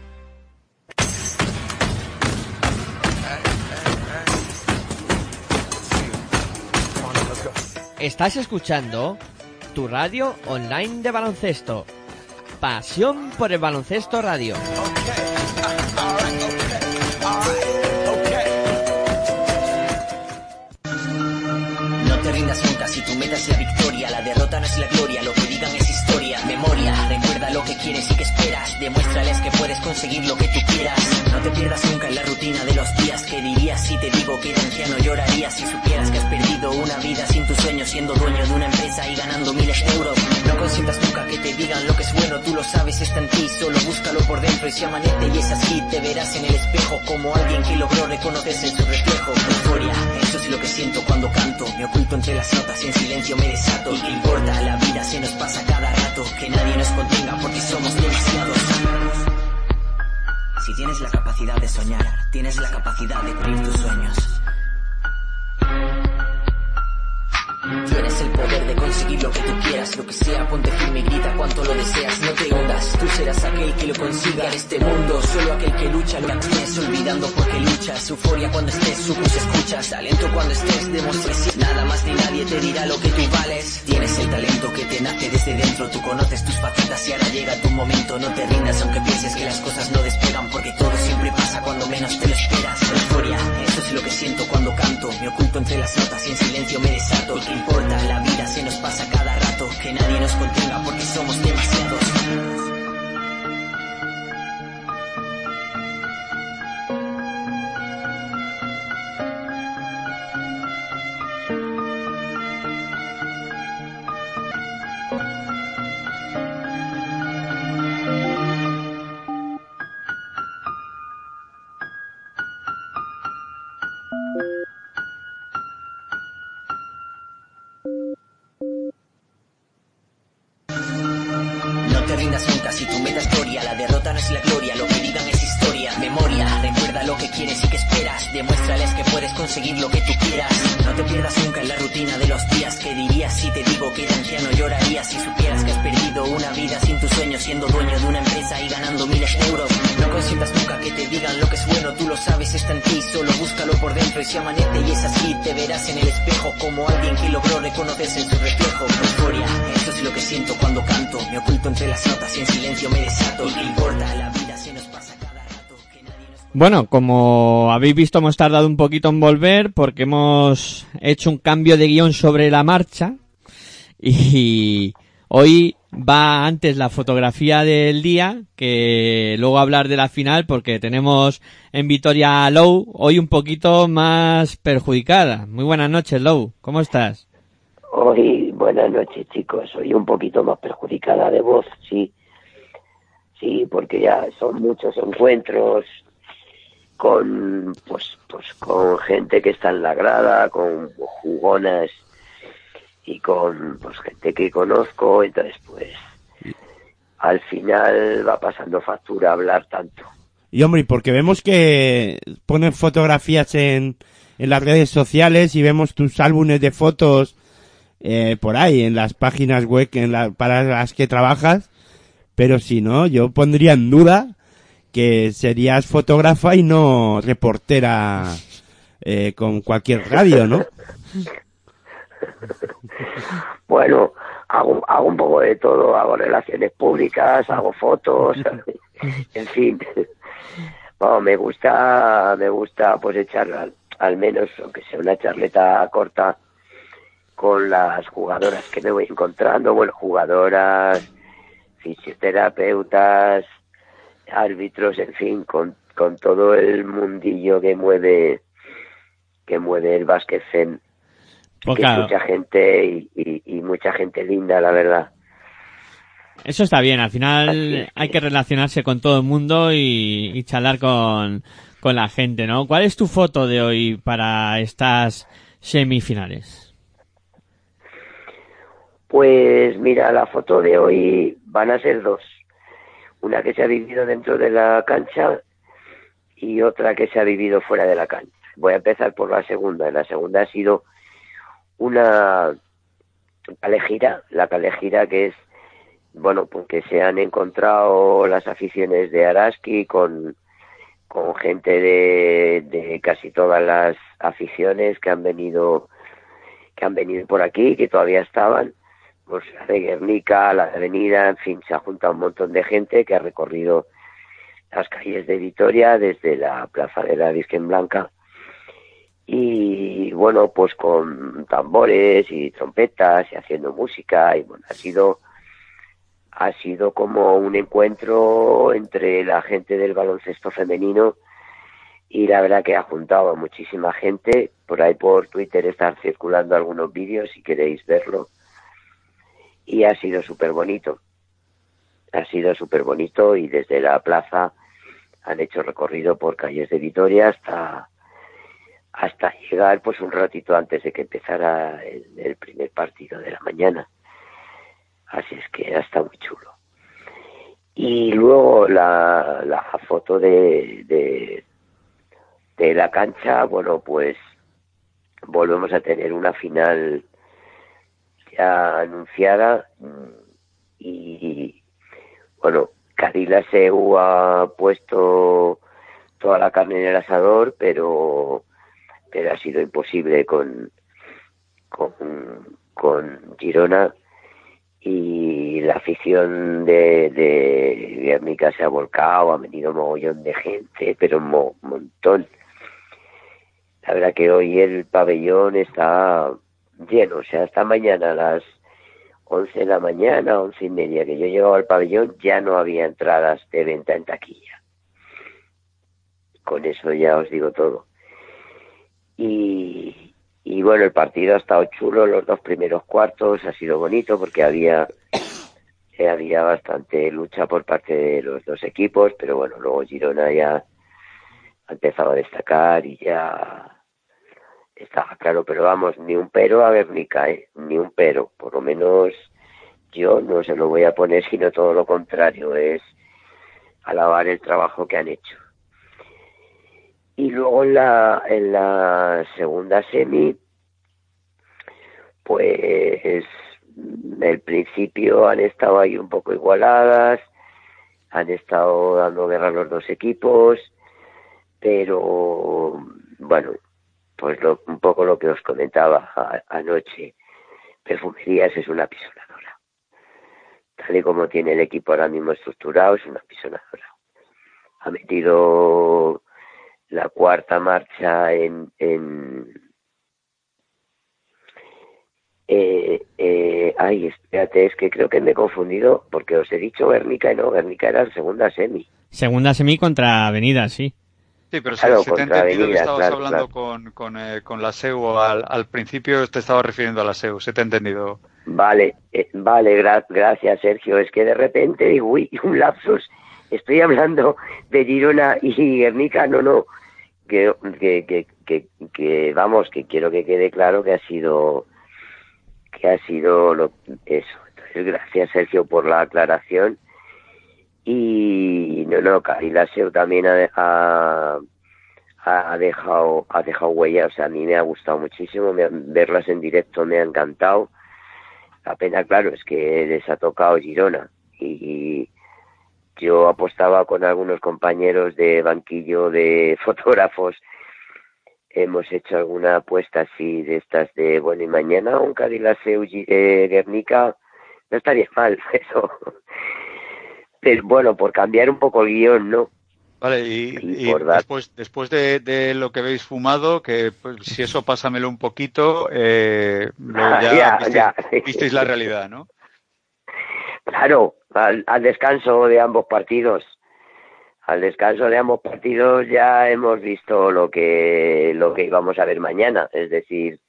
Estás escuchando tu radio online de baloncesto. Pasión por el baloncesto radio. No te rindas nunca si tu meta es la victoria. La derrota no es la gloria, lo que digan es que quieres y que esperas. Demuéstrales que puedes conseguir lo que tú quieras. No te pierdas nunca en la rutina de los días. que dirías si te digo que de anciano llorarías si supieras que has perdido una vida sin tus sueños, siendo dueño de una empresa y ganando miles de euros? No consientas nunca que te digan lo que es bueno, tú lo sabes, está en ti. Solo búscalo por dentro y si amanece y es así, te verás en el espejo como alguien que logró reconocerse en su reflejo. Lo que siento cuando canto. Me oculto entre las notas y en silencio me desato. ¿Y qué importa? La vida se nos pasa cada rato. Que nadie nos contenga porque somos demasiados. Si tienes la capacidad de soñar, tienes la capacidad de cumplir tus sueños. Tienes el poder de conseguir lo que tú quieras, lo que sea, ponte firme y grita cuanto lo deseas, no te hundas, tú serás aquel que lo consiga en este mundo, solo aquel que lucha lo tienes, olvidando porque luchas, euforia cuando estés, sucus escuchas, talento cuando estés, demuestres nada más ni nadie te dirá lo que tú vales, tienes el talento que te nace desde dentro, tú conoces tus facetas y ahora llega tu momento, no te rindas aunque pienses que las cosas no despegan, porque todo siempre pasa cuando menos te lo esperas, euforia, eso es lo que siento cuando canto, me oculto entre las notas y en silencio me desato, ¿y qué importa? La vida se nos pasa cada rato, que nadie nos contenga porque somos demasiados. Demuéstrales que puedes conseguir lo que tú quieras. No te pierdas nunca en la rutina de los días, que dirías si te digo que de anciano llorarías si supieras que has perdido una vida sin tus sueños, siendo dueño de una empresa y ganando miles de euros. No consientas nunca que te digan lo que es bueno, tú lo sabes, está en ti, solo búscalo por dentro y si amanece y es así, te verás en el espejo como alguien que logró reconocerse en su reflejo. Euforia, eso es lo que siento cuando canto, me oculto entre las notas y en silencio me desato. ¿Y qué importa? La vida Bueno, como habéis visto, hemos tardado un poquito en volver porque hemos hecho un cambio de guion sobre la marcha y hoy va antes la fotografía del día que luego hablar de la final porque tenemos en Vitoria a Low hoy un poquito más perjudicada. Muy buenas noches, Low. ¿Cómo estás? Hoy, buenas noches, chicos. Soy un poquito más perjudicada de voz, sí. Sí, porque ya son muchos encuentros con, pues, pues, con gente que está en la grada, con jugonas y con, pues, gente que conozco. Entonces, pues, al final va pasando factura hablar tanto. Y hombre, porque vemos que ponen fotografías en, en las redes sociales y vemos tus álbumes de fotos eh, por ahí, en las páginas web en la, para las que trabajas. Pero si no, yo pondría en duda que serías fotógrafa y no reportera eh, con cualquier radio, ¿no? Bueno, hago, hago un poco de todo, hago relaciones públicas, hago fotos, *laughs* en fin. Bueno, me gusta, me gusta pues echar al, al menos, aunque sea una charleta corta, con las jugadoras que me voy encontrando, bueno, jugadoras, fisioterapeutas, árbitros, en fin, con, con todo el mundillo que mueve que mueve el básquet fen. Pues que claro. mucha gente y, y- y mucha gente linda, la verdad. Eso está bien, al final hay que relacionarse con todo el mundo y, y charlar con, con la gente, ¿no? ¿Cuál es tu foto de hoy para estas semifinales? Pues mira, la foto de hoy van a ser dos. Una que se ha vivido dentro de la cancha y otra que se ha vivido fuera de la cancha. Voy a empezar por la segunda. La segunda ha sido una calejira, la calejira que es, bueno, porque se han encontrado las aficiones de Araski con, con gente de, de casi todas las aficiones que han venido que han venido por aquí, que todavía estaban, pues de Guernica, la Avenida, en fin, se ha juntado un montón de gente que ha recorrido las calles de Vitoria desde la Plaza de la Virgen Blanca y bueno, pues con tambores y trompetas y haciendo música y bueno, ha sido ha sido como un encuentro entre la gente del baloncesto femenino y la verdad que ha juntado a muchísima gente. Por ahí por Twitter están circulando algunos vídeos si queréis verlo. Y ha sido súper bonito. Ha sido súper bonito y desde la plaza han hecho recorrido por calles de Vitoria hasta hasta llegar pues un ratito antes de que empezara el, primer partido de la mañana. Así es que estado muy chulo. Y luego la, la foto de, de la cancha, bueno, pues volvemos a tener una final ya anunciada mm, y bueno, Cadila Seu ha puesto toda la carne en el asador, pero pero ha sido imposible con con, Girona y la afición de, de Guernica se ha volcado, ha venido un mogollón de gente, pero un mo- montón. La verdad que hoy el pabellón está lleno, o sea, hasta mañana a las 11 de la mañana, 11 y media que yo llegaba al pabellón, ya no había entradas de venta en taquilla. Con eso ya os digo todo. Y, y bueno, el partido ha estado chulo, los dos primeros cuartos ha sido bonito porque había eh, había bastante lucha por parte de los dos equipos, pero bueno, luego Girona ya ha empezado a destacar y ya estaba claro, pero vamos, ni un pero a Guernica, ¿eh? ni un pero, por lo menos yo no se lo voy a poner, sino todo lo contrario, es alabar el trabajo que han hecho. Y luego en la, en la segunda semi, pues el principio han estado ahí un poco igualadas, han estado dando guerra los dos equipos, pero bueno, pues lo- un poco lo que os comentaba anoche, Perfumerías es una pisonadora. Tal y como tiene el equipo ahora mismo estructurado, es una pisonadora. Ha metido la cuarta marcha en, en eh, eh, ay, espérate, es que creo que me he confundido porque os he dicho Guernica y no, Guernica era segunda semi. Segunda semi contra Avenida, sí. Sí, pero Claro, se te ha contra entendido que estabas claro, hablando claro. con, con, eh, con la SEU al, al principio, te estaba refiriendo a la SEU, se te ha entendido. Vale, eh, vale, gra- gracias Sergio. Es que de repente digo, uy, *laughs* un lapsus. Estoy hablando de Girona y Guernica, no, no. Que, que, que, que, que, vamos, que quiero que quede claro que ha sido, que ha sido lo, eso. Entonces, gracias Sergio por la aclaración. Y no, no, Carilaseo también ha, ha, dejado, ha dejado huella, o sea, a mí me ha gustado muchísimo, verlas en directo me ha encantado. La pena, claro, es que les ha tocado Girona. Y, yo apostaba con algunos compañeros de banquillo de *laughs* fotógrafos. Hemos hecho alguna apuesta así de estas de bueno y mañana un Cadillac eh, Guernica. No estaría mal *laughs* eso pero bueno por cambiar un poco el guion no Vale, y, después, después de, lo que habéis fumado, que pues, si eso pásamelo un poquito, eh, *laughs* ya, visteis, la realidad, ¿no? Claro, al, descanso de ambos partidos. Al descanso de ambos partidos ya hemos visto lo que, lo que íbamos a ver mañana, es decir,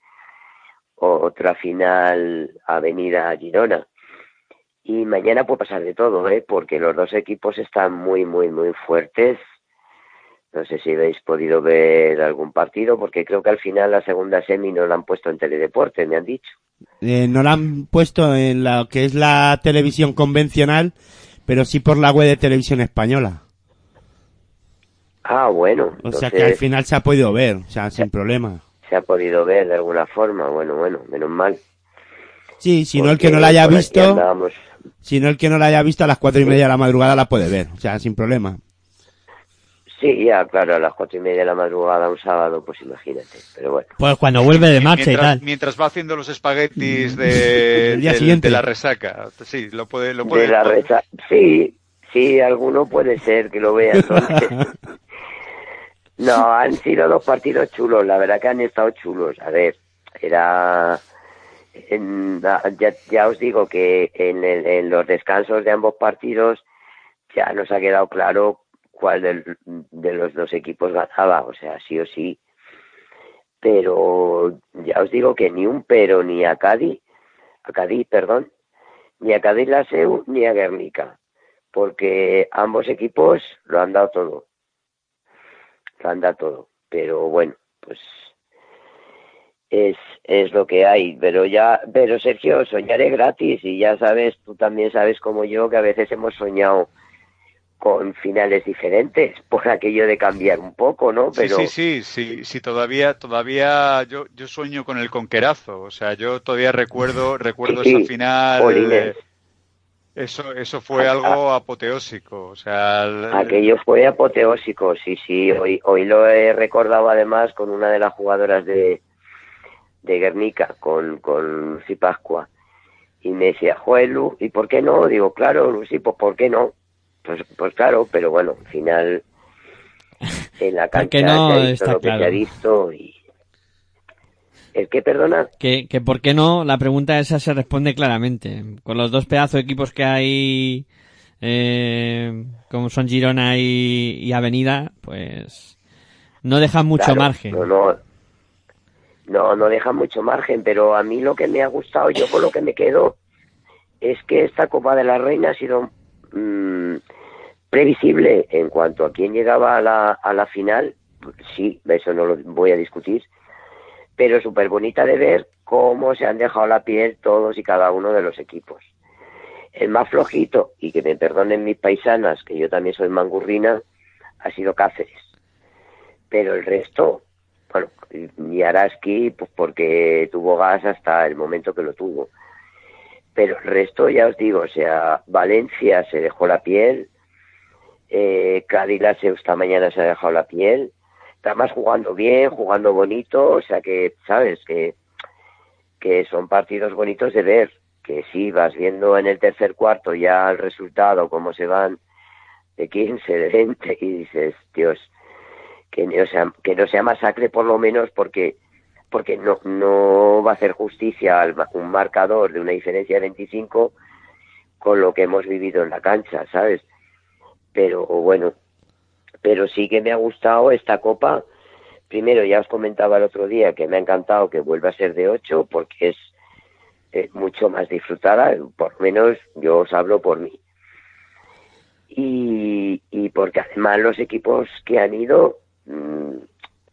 otra final Avenida Girona. Y mañana puede pasar de todo, ¿eh? porque los dos equipos están muy, muy, muy fuertes. No sé si habéis podido ver algún partido, porque creo que al final la segunda semi no la han puesto en Teledeporte, me han dicho. Eh, no la han puesto en la que es la televisión convencional, pero sí por la web de televisión española. Ah, bueno. O sea que al final se ha podido ver, o sea, sin problema. Se ha podido ver de alguna forma, bueno, bueno, menos mal. Sí, si no el que no la haya visto, si no el que no la haya visto a las cuatro y media de la madrugada la puede ver, o sea, sin problema. Sí, ya, claro, a las cuatro y media de la madrugada un sábado, pues imagínate, pero bueno. Pues cuando vuelve de marcha mientras, y tal. Mientras va haciendo los espaguetis de, *laughs* de, la resaca, sí, lo puede, lo puede. De la resaca, sí, sí, alguno puede ser que lo vea *laughs* no, han sido dos partidos chulos, la verdad que han estado chulos. A ver, era ya, ya, os digo que en, en, los descansos de ambos partidos ya nos ha quedado claro cuál de, los dos equipos ganaba, o sea, sí o sí. Pero ya os digo que ni un pero ni a Cádiz, a Cádiz, perdón, ni a Cádiz la SEU ni a Guernica, porque ambos equipos lo han dado todo. Lo han dado todo. Pero bueno, pues es, es lo que hay. Pero ya, pero Sergio, soñaré gratis y ya sabes, tú también sabes como yo que a veces hemos soñado con finales diferentes *laughs* por aquello de cambiar un poco, ¿no? Pero... Sí, sí, sí, sí, todavía, todavía yo, yo sueño con el conquerazo, o sea, yo todavía recuerdo, recuerdo esa final. eso, eso fue algo apoteósico, o sea. Aquello fue apoteósico, sí, sí. Hoy, hoy lo he recordado además con una de las jugadoras de, de Guernica con, con Lucy Pascua. Y me decía, Joel, ¿y por qué no? Digo, claro, Lucy, pues ¿por qué no? Pues, pues claro, pero bueno, al final *laughs* en la cancha no, se está lo que se ha visto y... ¿El qué, perdona? Que, que por qué no, la pregunta esa se responde claramente. Con los dos pedazos de equipos que hay, eh, como son Girona y, Avenida, pues no dejan mucho margen. No, no, no, no deja mucho margen, pero a mí lo que me ha gustado, yo con lo que me quedo, es que esta Copa de la Reina ha sido mm, previsible en cuanto a quién llegaba a la, a la final, sí, eso no lo voy a discutir, pero súper bonita de ver cómo se han dejado la piel todos y cada uno de los equipos. El más flojito, y que me perdonen mis paisanas, que yo también soy mangurrina, ha sido Cáceres. Pero el resto, bueno, y Araski, pues porque tuvo gas hasta el momento que lo tuvo. Pero el resto, ya os digo, o sea, Valencia se dejó la piel, eh, esta mañana se ha dejado la piel, está más jugando bien, jugando bonito, o sea que, ¿sabes? Que, que son partidos bonitos de ver, que si vas viendo en el tercer cuarto ya el resultado, cómo se van de 15, de 20, y dices, Dios, que no sea, que no sea masacre por lo menos porque porque no, no va a hacer justicia al un marcador de una diferencia de 25 con lo que hemos vivido en la cancha, ¿sabes? Pero bueno, pero sí que me ha gustado esta copa. Primero, ya os comentaba el otro día que me ha encantado que vuelva a ser de 8 porque es, mucho más disfrutada, por lo menos yo os hablo por mí. Y, y porque además los equipos que han ido Mm,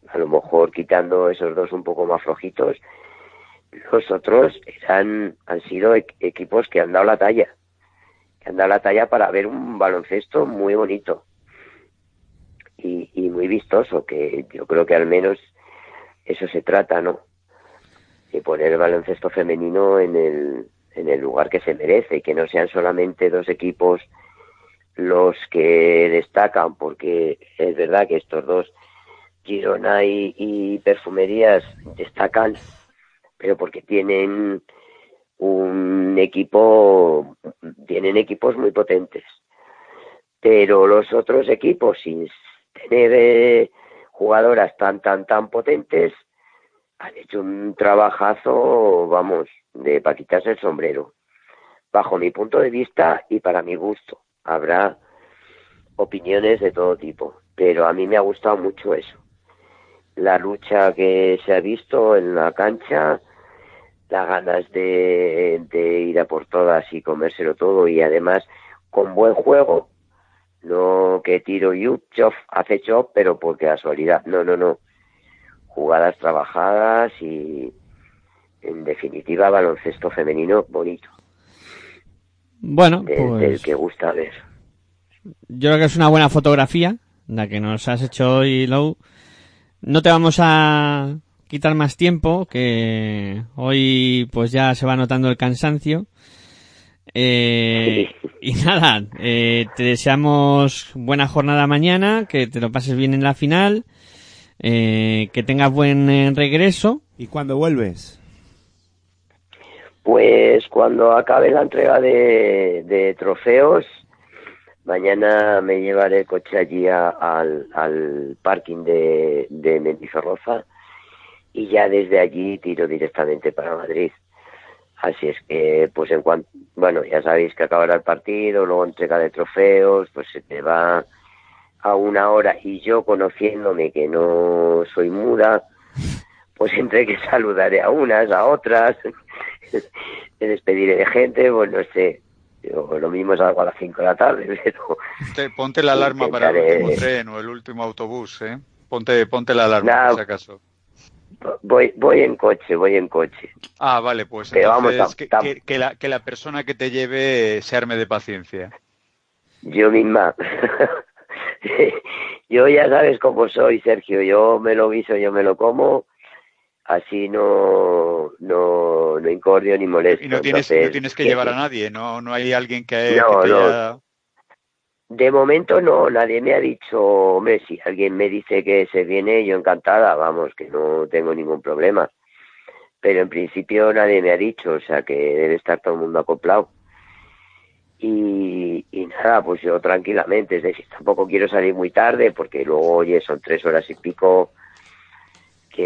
a lo mejor quitando esos dos un poco más flojitos, los otros eran, han sido equipos que han dado la talla, que han dado la talla para ver un baloncesto muy bonito y, muy vistoso, que yo creo que al menos eso se trata, ¿no? De poner el baloncesto femenino en el, en el lugar que se merece que no sean solamente dos equipos los que destacan, porque es verdad que estos dos, Girona y, Perfumerías, destacan, pero porque tienen un equipo, tienen equipos muy potentes. Pero los otros equipos, sin tener eh, jugadoras tan, tan, tan potentes, han hecho un trabajazo, vamos, de para quitarse el sombrero, bajo mi punto de vista y para mi gusto. Habrá opiniones de todo tipo, pero a mí me ha gustado mucho eso. La lucha que se ha visto en la cancha, las ganas de, ir a por todas y comérselo todo y además con buen juego, no que tiro you, chof, hace chop, pero por casualidad, no, no, no, jugadas trabajadas y en definitiva baloncesto femenino bonito. Bueno, de- pues del que gusta ver. yo creo que es una buena fotografía la que nos has hecho hoy, Lou. No te vamos a quitar más tiempo, que hoy pues ya se va notando el cansancio. Eh, y nada, eh, te deseamos buena jornada mañana, que te lo pases bien en la final, eh, que tengas buen eh, regreso. ¿Y cuándo vuelves? Pues cuando acabe la entrega de, trofeos, mañana me llevaré el coche allí a- al, al parking de, de Mendizorroza y ya desde allí tiro directamente para Madrid. Así es que, pues en cuanto, bueno, ya sabéis que acabará el partido, luego entrega de trofeos, pues se te va a una hora y yo conociéndome que no soy muda, pues *laughs* entre que saludaré a unas, a otras, me despediré de gente, pues no sé, yo lo mismo salgo a las 5 de la tarde, *laughs* pero Ponte, ponte la alarma para el último tren o el último autobús, ¿eh? Ponte, ponte la alarma, Nah. por si acaso. voy, voy en coche, voy en coche. Ah, vale, pues Pero vamos, tam- tam- que- que la, que la persona que te lleve se arme de paciencia. Yo misma. *laughs* yo ya sabes cómo soy, Sergio. Yo me lo guiso, yo me lo como. Así no, no, no incordio ni molesto. Y no tienes, Entonces, no tienes que ¿qué- llevar a nadie, no, no hay alguien que, No, que te no. haya- De momento no, nadie me ha dicho, hombre, si alguien me dice que se viene, yo encantada, vamos, que no tengo ningún problema. Pero en principio nadie me ha dicho, o sea que debe estar todo el mundo acoplado. Y, y nada, pues yo tranquilamente, es decir, tampoco quiero salir muy tarde porque luego, oye, son tres horas y pico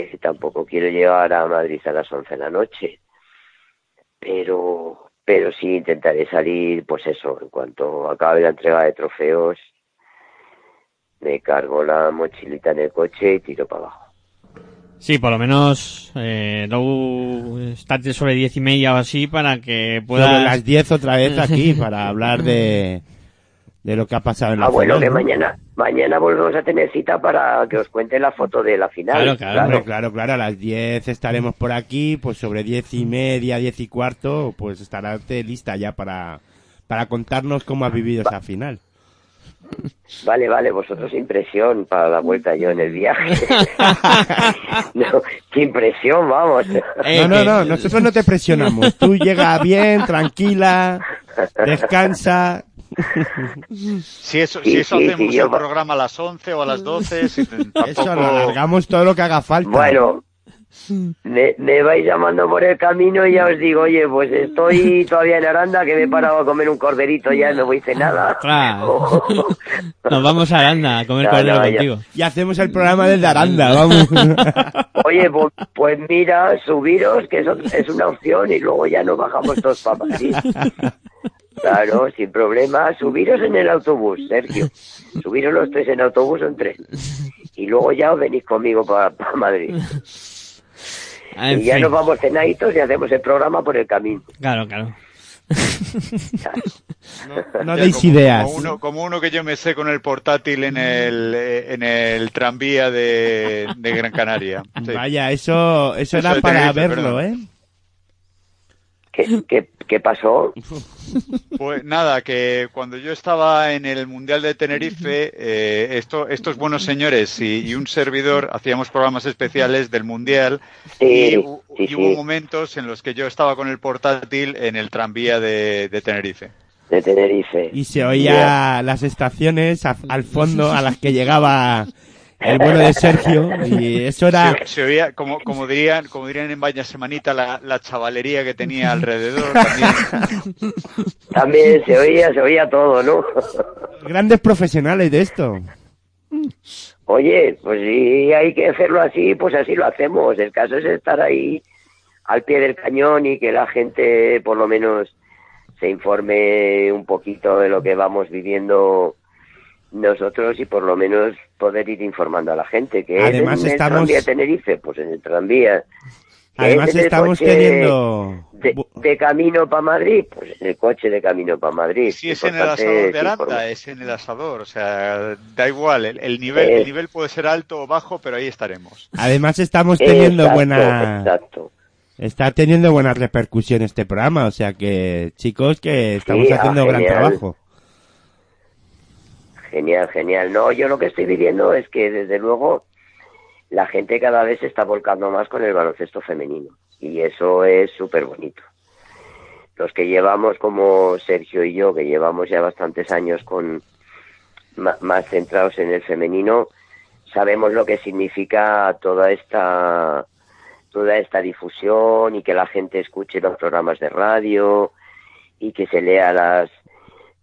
que tampoco quiero llegar a Madrid a las once de la noche. Pero, pero sí intentaré salir, pues eso, en cuanto acabe la entrega de trofeos, me cargo la mochilita en el coche y tiro para abajo. Sí, por lo menos, eh, Lou, estate sobre diez y media o así para que Sobre puedas... las 10 otra vez aquí *laughs* para hablar de, de lo que ha pasado en la Ah, bueno, final, que ¿no? mañana, mañana volvemos a tener cita para que os cuente la foto de la final. Claro, claro, Hombre, claro, claro, a las 10 estaremos por aquí, pues sobre 10 y media, 10 y cuarto, pues estará usted lista ya para, para contarnos cómo ha vivido esa final. Vale, vale, vosotros impresión para la vuelta yo en el viaje. *laughs* no, qué impresión, vamos. Eh, no, no, no, nosotros no te presionamos. Tú llega bien, tranquila, descansa. Si eso, Sí, si eso sí, hacemos sí, yo el programa a las 11 o a las 12, si tampoco... Eso, lo alargamos todo lo que haga falta. Bueno, me, me vais llamando por el camino y ya os digo, oye, pues estoy todavía en Aranda, que me he parado a comer un corderito ya y no voy a hacer nada. Ostras. *laughs* Nos vamos a Aranda a comer No, cordero no, ya. contigo. Y hacemos el programa desde Aranda, vamos. *laughs* Oye, pues, pues mira, subiros, que eso es una opción, y luego ya nos bajamos todos para Madrid. Claro, *laughs* sin problema. Subiros en el autobús, Sergio. Subiros los tres en autobús o en tren. Y luego ya os venís conmigo para Madrid. En y ya fin. nos vamos cenaditos y hacemos el programa por el camino. Claro, claro. No Ya, deis como- ideas. Como uno, como uno que yo me sé con el portátil en el, en el tranvía de, de Gran Canaria. Sí. Vaya, eso, eso Eso era para verlo, perdón. ¿eh? ¿Qué, qué, qué pasó? Pues nada, que cuando yo estaba en el Mundial de Tenerife, eh, esto, estos buenos señores y, y un servidor hacíamos programas especiales del Mundial Sí, y, sí, y hubo momentos en los que yo estaba con el portátil en el tranvía de, de Tenerife. De Tenerife. Y se oía las estaciones a- al fondo a las que llegaba el bueno de Sergio y eso era Se, se oía, como, como dirían, como dirían en Vaya Semanita, la, la chavalería que tenía alrededor también. *laughs* También se oía, se oía todo, ¿no? grandes profesionales de esto. Oye, pues si hay que hacerlo así, pues así lo hacemos. El caso es estar ahí al pie del cañón y que la gente por lo menos se informe un poquito de lo que vamos viviendo nosotros y por lo menos poder ir informando a la gente. que Además en el estamos- tranvía de Tenerife? Pues en el tranvía. ¿Que Además es en el estamos coche teniendo De, de camino para Madrid, pues en el coche de camino para Madrid. Si Lo es en el asador es de Aranda, es en el asador, o sea, da igual, el, el nivel, Eh. el nivel puede ser alto o bajo, pero ahí estaremos. además estamos teniendo Exacto, buena Exacto. está teniendo buena repercusión este programa, o sea que chicos que estamos Sí, ah, haciendo gran genial. trabajo. Genial, genial. No, yo lo que estoy viviendo es que desde luego la gente cada vez se está volcando más con el baloncesto femenino y eso es súper bonito. Los que llevamos como Sergio y yo, que llevamos ya bastantes años con más centrados en el femenino, sabemos lo que significa toda esta toda esta difusión y que la gente escuche los programas de radio y que se lea las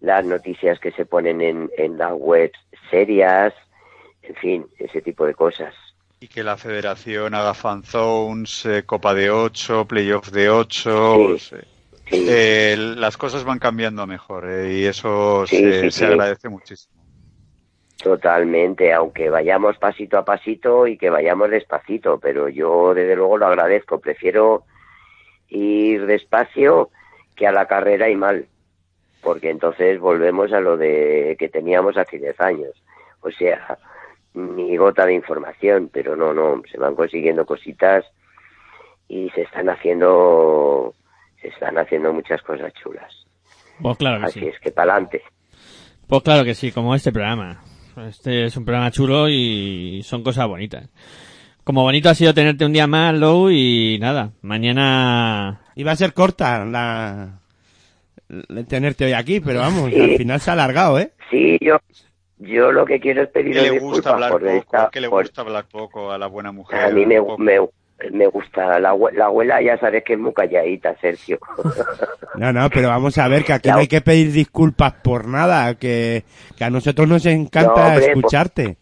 las noticias que se ponen en, en las webs serias, en fin, ese tipo de cosas. Y que la federación haga fan zones, eh, Copa de 8, Playoff de 8. Sí. Sí, Eh, las cosas van cambiando mejor eh, y eso Sí, se, se agradece muchísimo. totalmente, aunque vayamos pasito a pasito y que vayamos despacito, pero yo desde luego lo agradezco, prefiero ir despacio que a la carrera y mal, porque entonces volvemos a lo de que teníamos hace 10 años, o sea, ni gota de información, pero no, no, se van consiguiendo cositas y se están haciendo se están haciendo muchas cosas chulas. Pues claro que Así sí. es que para adelante. Pues claro que sí, como este programa. Este es un programa chulo y son cosas bonitas. Como bonito ha sido tenerte un día más, Lou, y nada, mañana... Iba a ser corta la tenerte hoy aquí, pero vamos, Sí. al final se ha alargado, ¿eh? Sí, yo yo lo que quiero es Que pediros le disculpas gusta hablar por poco, esta- que le por- gusta hablar poco a la buena mujer. a mí me, me, me gusta la, la abuela ya sabes que es muy calladita Sergio *laughs* No, no, pero vamos a ver que aquí La- no hay que pedir disculpas por nada, que, que a nosotros nos encanta No, hombre, escucharte.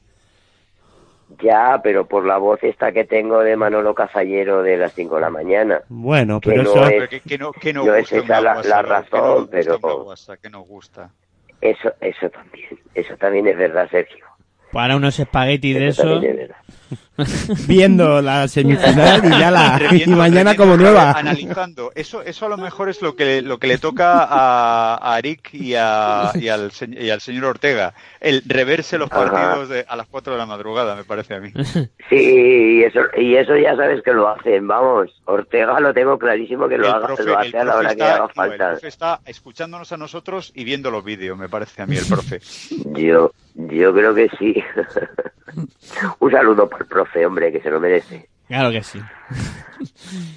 Ya pero por la voz esta que tengo de Manolo Cazallero de las 5 de la mañana Bueno, que pero no eso es- que, que no, que no No es gusta esa una la- guasa, la ¿no? Que no razón, gusta pero- guasa, que no gusta. eso eso también eso también es verdad Sergio Para unos espaguetis de eso viendo la semifinal y ya la y mañana como nueva. Analizando. Eso, eso a lo mejor es lo que, lo que le toca a, a Arik y, a, y, al, y al señor Ortega. El reverse los partidos de- a las 4 de la madrugada, me parece a mí. sí y eso y eso ya sabes que lo hacen vamos Ortega lo tengo clarísimo que lo, haga, profe, lo hace a la hora que haga no, el falta profe está escuchándonos a nosotros y viendo los vídeos, me parece a mí, el profe. *laughs* Yo, yo creo que sí. *laughs* Un saludo para el profe, hombre, que se lo merece. Claro que sí.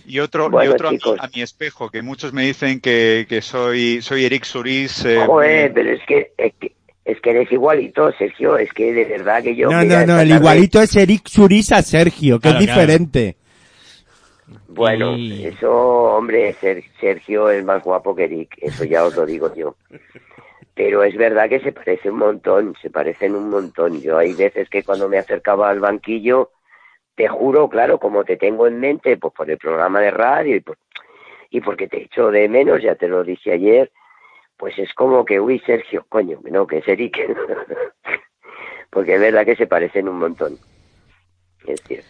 Y otro, Bueno, y otro a, mi, chicos. a mi espejo, que muchos me dicen que, que soy, soy Eric Surís. eh, Joder, pero es que, es que es que eres igualito, Sergio. Es que de verdad que yo. No, no, no, el tarde- igualito es Eric Suris a Sergio, que Claro, es claro. diferente. Bueno, Y- eso, hombre, Ser- Sergio es más guapo que Eric. Eso ya os lo digo yo. Pero es verdad que se parece un montón, se parecen un montón. Yo hay veces que cuando me acercaba al banquillo, te juro, claro, como te tengo en mente, pues por el programa de radio y, por- y porque te echo de menos, ya te lo dije ayer, pues es como que, uy, Sergio, coño, que no, que es Eric. *laughs* porque es verdad que se parecen un montón. Es cierto.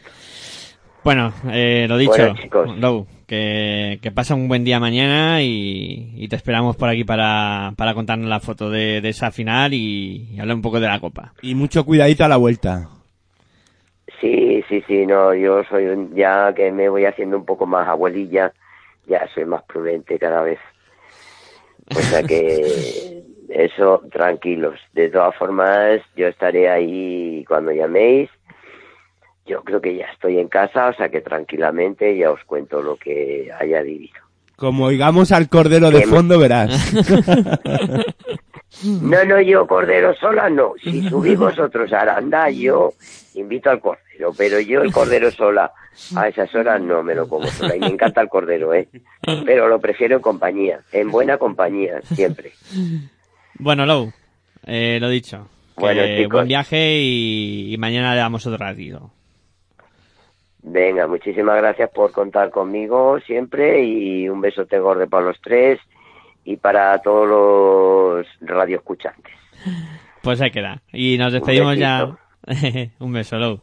Bueno, eh, lo dicho, Bueno, chicos. Lou, que, que pasa un buen día mañana y, y te esperamos por aquí para, para contarnos la foto de, de esa final y, y hablar un poco de la copa. Y mucho cuidadito a la vuelta. Sí, sí, sí, no, yo soy un- ya que me voy haciendo un poco más abuelilla, ya soy más prudente cada vez. O sea que *laughs* eso, tranquilos. De todas formas, yo estaré ahí cuando llaméis. Yo creo que ya estoy en casa, o sea que tranquilamente ya os cuento lo que haya vivido. Como oigamos al cordero de fondo, verás. *laughs* No, no, yo cordero sola no. Si subís vosotros a Aranda, yo invito al cordero, pero yo el cordero sola a esas horas no me lo como sola. Y me encanta el cordero, ¿eh? Pero lo prefiero en compañía, en buena compañía, siempre. Bueno, Lou, eh, lo dicho. Que Bueno, chicos. buen viaje y, y mañana le damos otro ratito. Venga, muchísimas gracias por contar conmigo siempre y un besote gordo para los tres y para todos los radioescuchantes. Pues ahí queda. Y nos despedimos ya. *laughs* Un beso, Lou.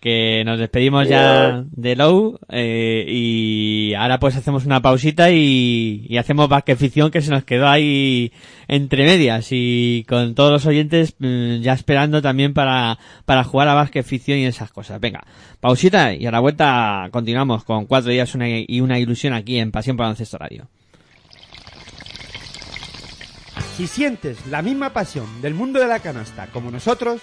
Que nos despedimos ya de Lou eh, y ahora pues hacemos una pausita y, y hacemos Basque Ficción que se nos quedó ahí entre medias y con todos los oyentes mm, ya esperando también para, para jugar a Basque Ficción y esas cosas. Venga, pausita y a la vuelta continuamos con cuatro días una, y una ilusión aquí en Pasión por Baloncesto Radio. Si sientes la misma pasión del mundo de la canasta como nosotros,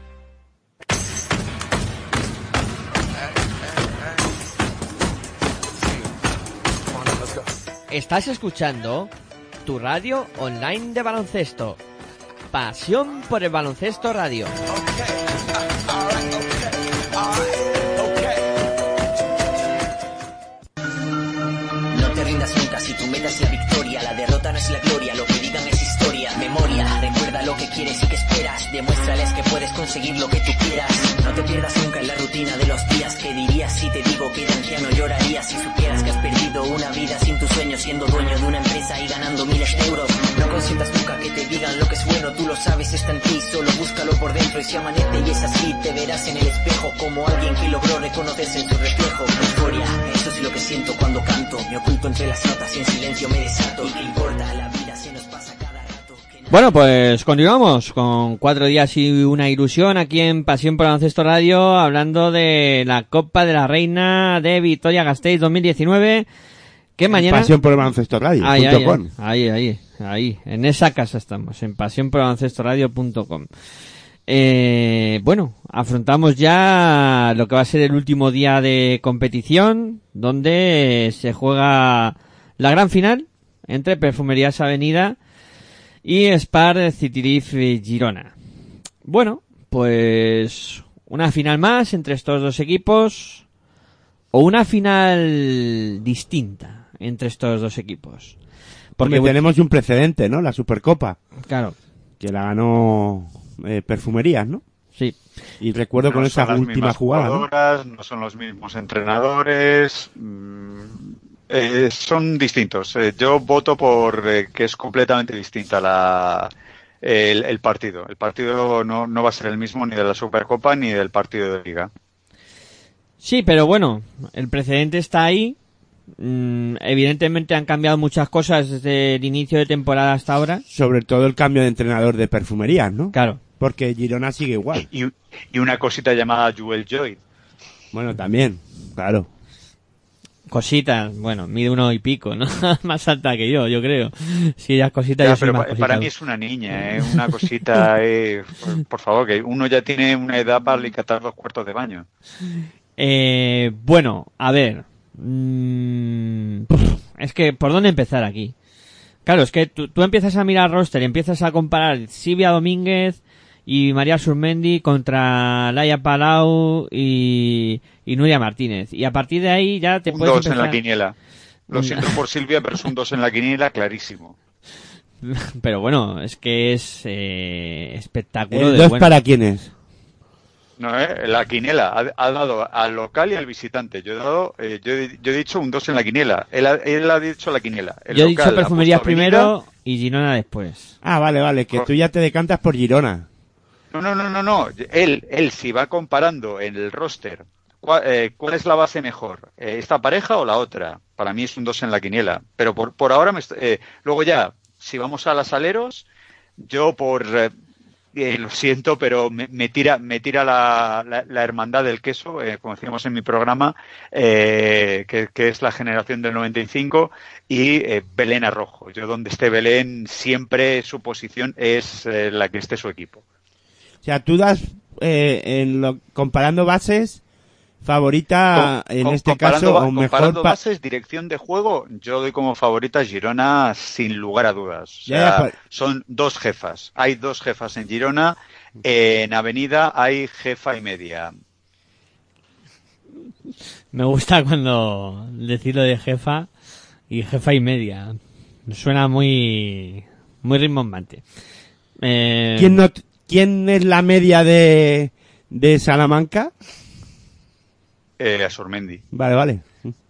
Estás escuchando tu radio online de baloncesto. Pasión por el baloncesto radio. No te rindas nunca si tu meta es la victoria. La derrota no es la gloria, lo que digan es historia. Memoria, lo que quieres y que esperas. Demuéstrales que puedes conseguir lo que tú quieras. No te pierdas nunca en la rutina de los días. que dirías si te digo que de anciano llorarías si supieras que has perdido una vida sin tus sueños, siendo dueño de una empresa y ganando miles de euros? No consientas nunca que te digan lo que es bueno, tú lo sabes, está en ti, solo búscalo por dentro y si amanece y es así, te verás en el espejo como alguien que logró reconocerse en su reflejo. Euforia, eso es lo que siento cuando canto, me oculto entre las notas y en silencio me desato. ¿Y qué importa? Bueno, pues continuamos con cuatro días y una ilusión aquí en Pasión por Baloncesto Radio, hablando de la Copa de la Reina de Victoria Gasteiz 2019, que mañana... Pasión por el baloncesto radio. Ahí, ahí, ahí, ahí, ahí, en esa casa estamos, en pasionporbaloncestoradio.com. Eh, bueno, afrontamos ya lo que va a ser el último día de competición, donde se juega la gran final entre Perfumerías Avenida y Spar Citirif Girona. Bueno, pues una final más entre estos dos equipos o una final distinta entre estos dos equipos. Porque tenemos un precedente, ¿no? La Supercopa, Claro, que la ganó eh, Perfumerías, ¿no? sí. Y recuerdo con no esa son las última mismas jugada, ¿no? ¿no? son los mismos entrenadores, mm, eh, son distintos. Eh, yo voto por eh, que es completamente distinta la, el, el partido. El partido no, no va a ser el mismo ni de la Supercopa ni del partido de Liga. Sí, pero bueno, el precedente está ahí. Mm, evidentemente han cambiado muchas cosas desde el inicio de temporada hasta ahora. Sobre todo el cambio de entrenador de Perfumerías, ¿no? Claro. Porque Girona sigue igual. Y, y una cosita llamada Jewel Joy. Bueno, también, claro. Cositas, bueno, mide uno y pico, ¿no? *laughs* más alta que yo, yo creo. Si ella es cosita, Ya, yo soy pero más pa- cosita. para mí es una niña, ¿eh? una cosita, *laughs* eh, por, por favor, que uno ya tiene una edad para alicatar dos cuartos de baño. Eh, bueno, a ver. Mm, es que, ¿por dónde empezar aquí? Claro, es que tú, tú empiezas a mirar roster y empiezas a comparar Silvia Domínguez y María Surmendi contra Laia Palau y, y Nuria Martínez. Y a partir de ahí ya te Un puedes dos en la quiniela. Lo siento por Silvia, pero es un dos en la quiniela clarísimo. *laughs* Pero bueno, es que es eh, espectáculo ¿El de 2 bueno. para quién es? No, eh, la quiniela ha, ha dado al local y al visitante. Yo he dado, eh, yo, he- yo he dicho un dos en la quiniela. Él ha, él ha dicho la quiniela. El Yo he dicho perfumerías Avenida. primero y Girona después. Ah, vale, vale, que tú ya te decantas por Girona. No, no, no, no, no. Él, él si va comparando en el roster, ¿cuál, eh, cuál es la base mejor? Eh, ¿Esta pareja o la otra? Para mí es un dos en la quiniela. Pero por, por ahora, me eh, luego ya, si vamos a las aleros, yo por, eh, eh, lo siento, pero me, tira, me tira la, la- la hermandad del queso, como decíamos en mi programa, que, que es la generación del 95, y Belén Arrojo. Yo donde esté Belén, siempre su posición es la que esté su equipo. O sea, tú das, eh, en lo, comparando bases, favorita en este caso, o mejor comparando pa- bases, dirección de juego, yo doy como favorita a Girona sin lugar a dudas. O sea, ya, pues- son dos jefas. Hay dos jefas en Girona. En Avenida hay jefa y media. Me gusta cuando decirlo de jefa y jefa y media. Suena muy muy rimbombante. Eh, ¿Quién, no, ¿Quién es la media de, de Salamanca? Eh, a Sormendi. Vale, vale.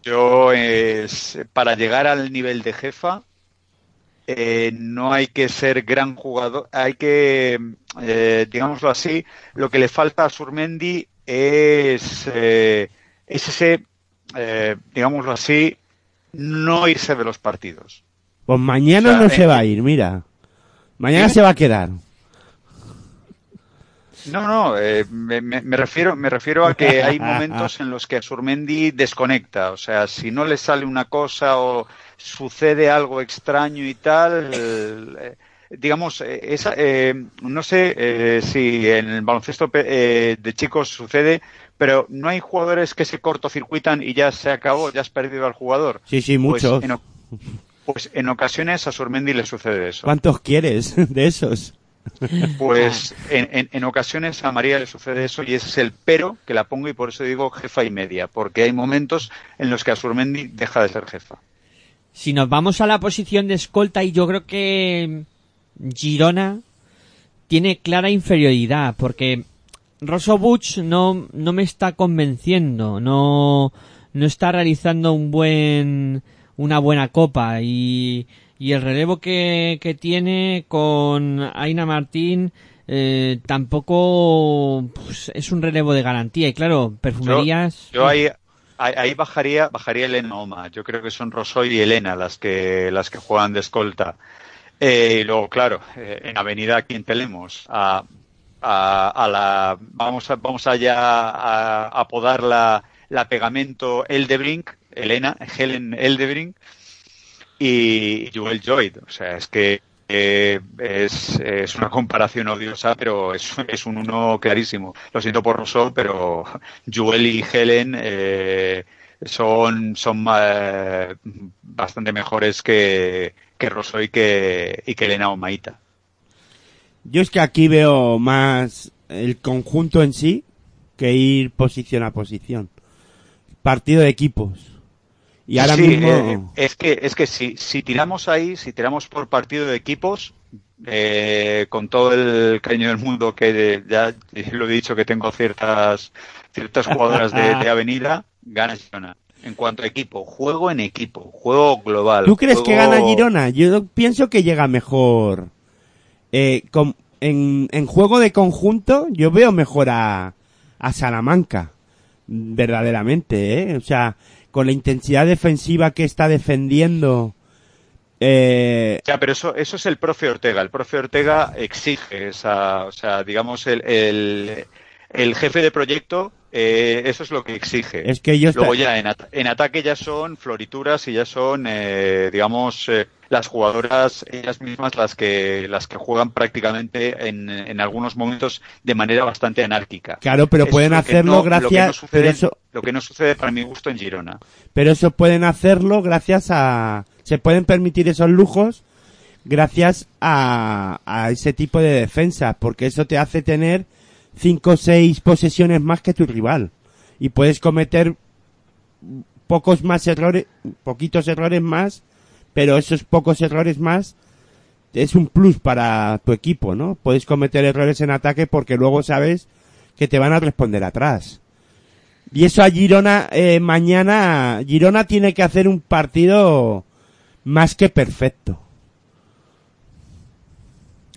Yo, es, para llegar al nivel de jefa, eh, no hay que ser gran jugador, hay que, eh, digámoslo así, lo que le falta a Surmendi es, eh, es ese, eh, digámoslo así, no irse de los partidos. Pues mañana O sea, no eh, se va a ir, mira. Mañana se va a quedar. No, no, eh, me, me- me refiero, me refiero a que *laughs* hay momentos en los que Surmendi desconecta. O sea, si no le sale una cosa o sucede algo extraño y tal, eh, digamos, eh, esa, eh, no sé eh, si en el baloncesto eh, de chicos sucede, pero no hay jugadores que se cortocircuitan y ya se acabó, ya has perdido al jugador. Sí, sí, Pues muchos. en, o- pues en ocasiones a Surmendi le sucede eso. ¿Cuántos quieres *laughs* de esos? Pues en, en- en ocasiones a María le sucede eso y ese es el pero que la pongo y por eso digo jefa y media, porque hay momentos en los que Asurmendi deja de ser jefa. Si nos vamos a la posición de escolta, y yo creo que Girona tiene clara inferioridad, porque Rosso Butch no, no me está convenciendo, no, no está realizando un buen, una buena copa, y, y el relevo que, que tiene con Aina Martín, eh, tampoco pues, es un relevo de garantía, y claro, perfumerías. Yo ahí, ahí, ahí bajaría, bajaría Elena Oma. Yo creo que son Rosoy y Elena las que, las que juegan de escolta. Eh, y luego, claro, eh, en Avenida aquí en Telemos, a, a, a la, vamos a, vamos allá a, a apodar la, la pegamento Eldebrink, Elena, Helen Eldebrink, y Joel Joyd. O sea, es que eh, es, es una comparación odiosa, pero es, es un uno clarísimo. Lo siento por Rousseau, pero Joel y Helen eh, son, son eh, bastante mejores que, que Rousseau y que, y que Elena o Maíta. Yo es que aquí veo más el conjunto en sí que ir posición a posición. Partido de equipos. Y ahora Sí, mismo... eh, es que, es que si, si tiramos ahí, si tiramos por partido de equipos, eh, con todo el cariño del mundo que de- ya lo he dicho que tengo ciertas ciertas jugadoras de, de avenida, gana Girona. En cuanto a equipo, juego en equipo, juego global. ¿Tú crees que gana Girona? Yo pienso que llega mejor. Eh, con- en, en juego de conjunto, yo veo mejor a, a Salamanca. Verdaderamente, ¿eh? O sea, con la intensidad defensiva que está defendiendo. Eh, Ya, pero eso, eso es el profe Ortega. El profe Ortega exige esa, o sea, digamos, el, el, el jefe de proyecto, eh, eso es lo que exige. es que ellos. Luego ya en, at- en ataque ya son florituras y ya son, eh, digamos, eh, las jugadoras ellas mismas las que las que juegan prácticamente en, en algunos momentos de manera bastante anárquica. Claro, pero Eso pueden hacerlo no- lo que no gracias. sucede- eso, Lo que no sucede para mi gusto en Girona. pero eso pueden hacerlo gracias a. Se pueden permitir esos lujos gracias a, a ese tipo de defensa, porque eso te hace tener cinco o seis posesiones más que tu rival y puedes cometer pocos más errores, poquitos errores más, pero esos pocos errores más es un plus para tu equipo, ¿no? Puedes cometer errores en ataque porque luego sabes que te van a responder atrás. Y eso a Girona eh, mañana, Girona tiene que hacer un partido más que perfecto.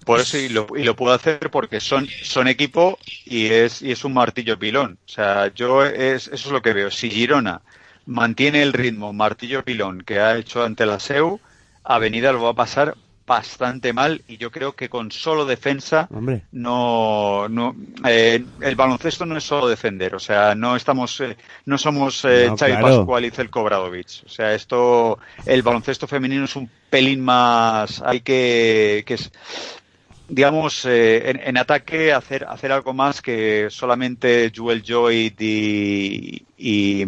Por eso y lo, y lo puedo hacer porque son, son equipo y es, y es un martillo pilón. O sea, yo es, eso es lo que veo. Si Girona mantiene el ritmo martillo pilón que ha hecho ante la SEU, Avenida lo va a pasar bastante mal y yo creo que con solo defensa Hombre. no, no eh, el baloncesto no es solo defender o sea no estamos eh, no somos eh, No, Xavi claro. Pascual y Zelko Bradovic o sea esto el baloncesto femenino es un pelín más hay que que es digamos eh, en, en ataque hacer hacer algo más que solamente Jewel Joy y y,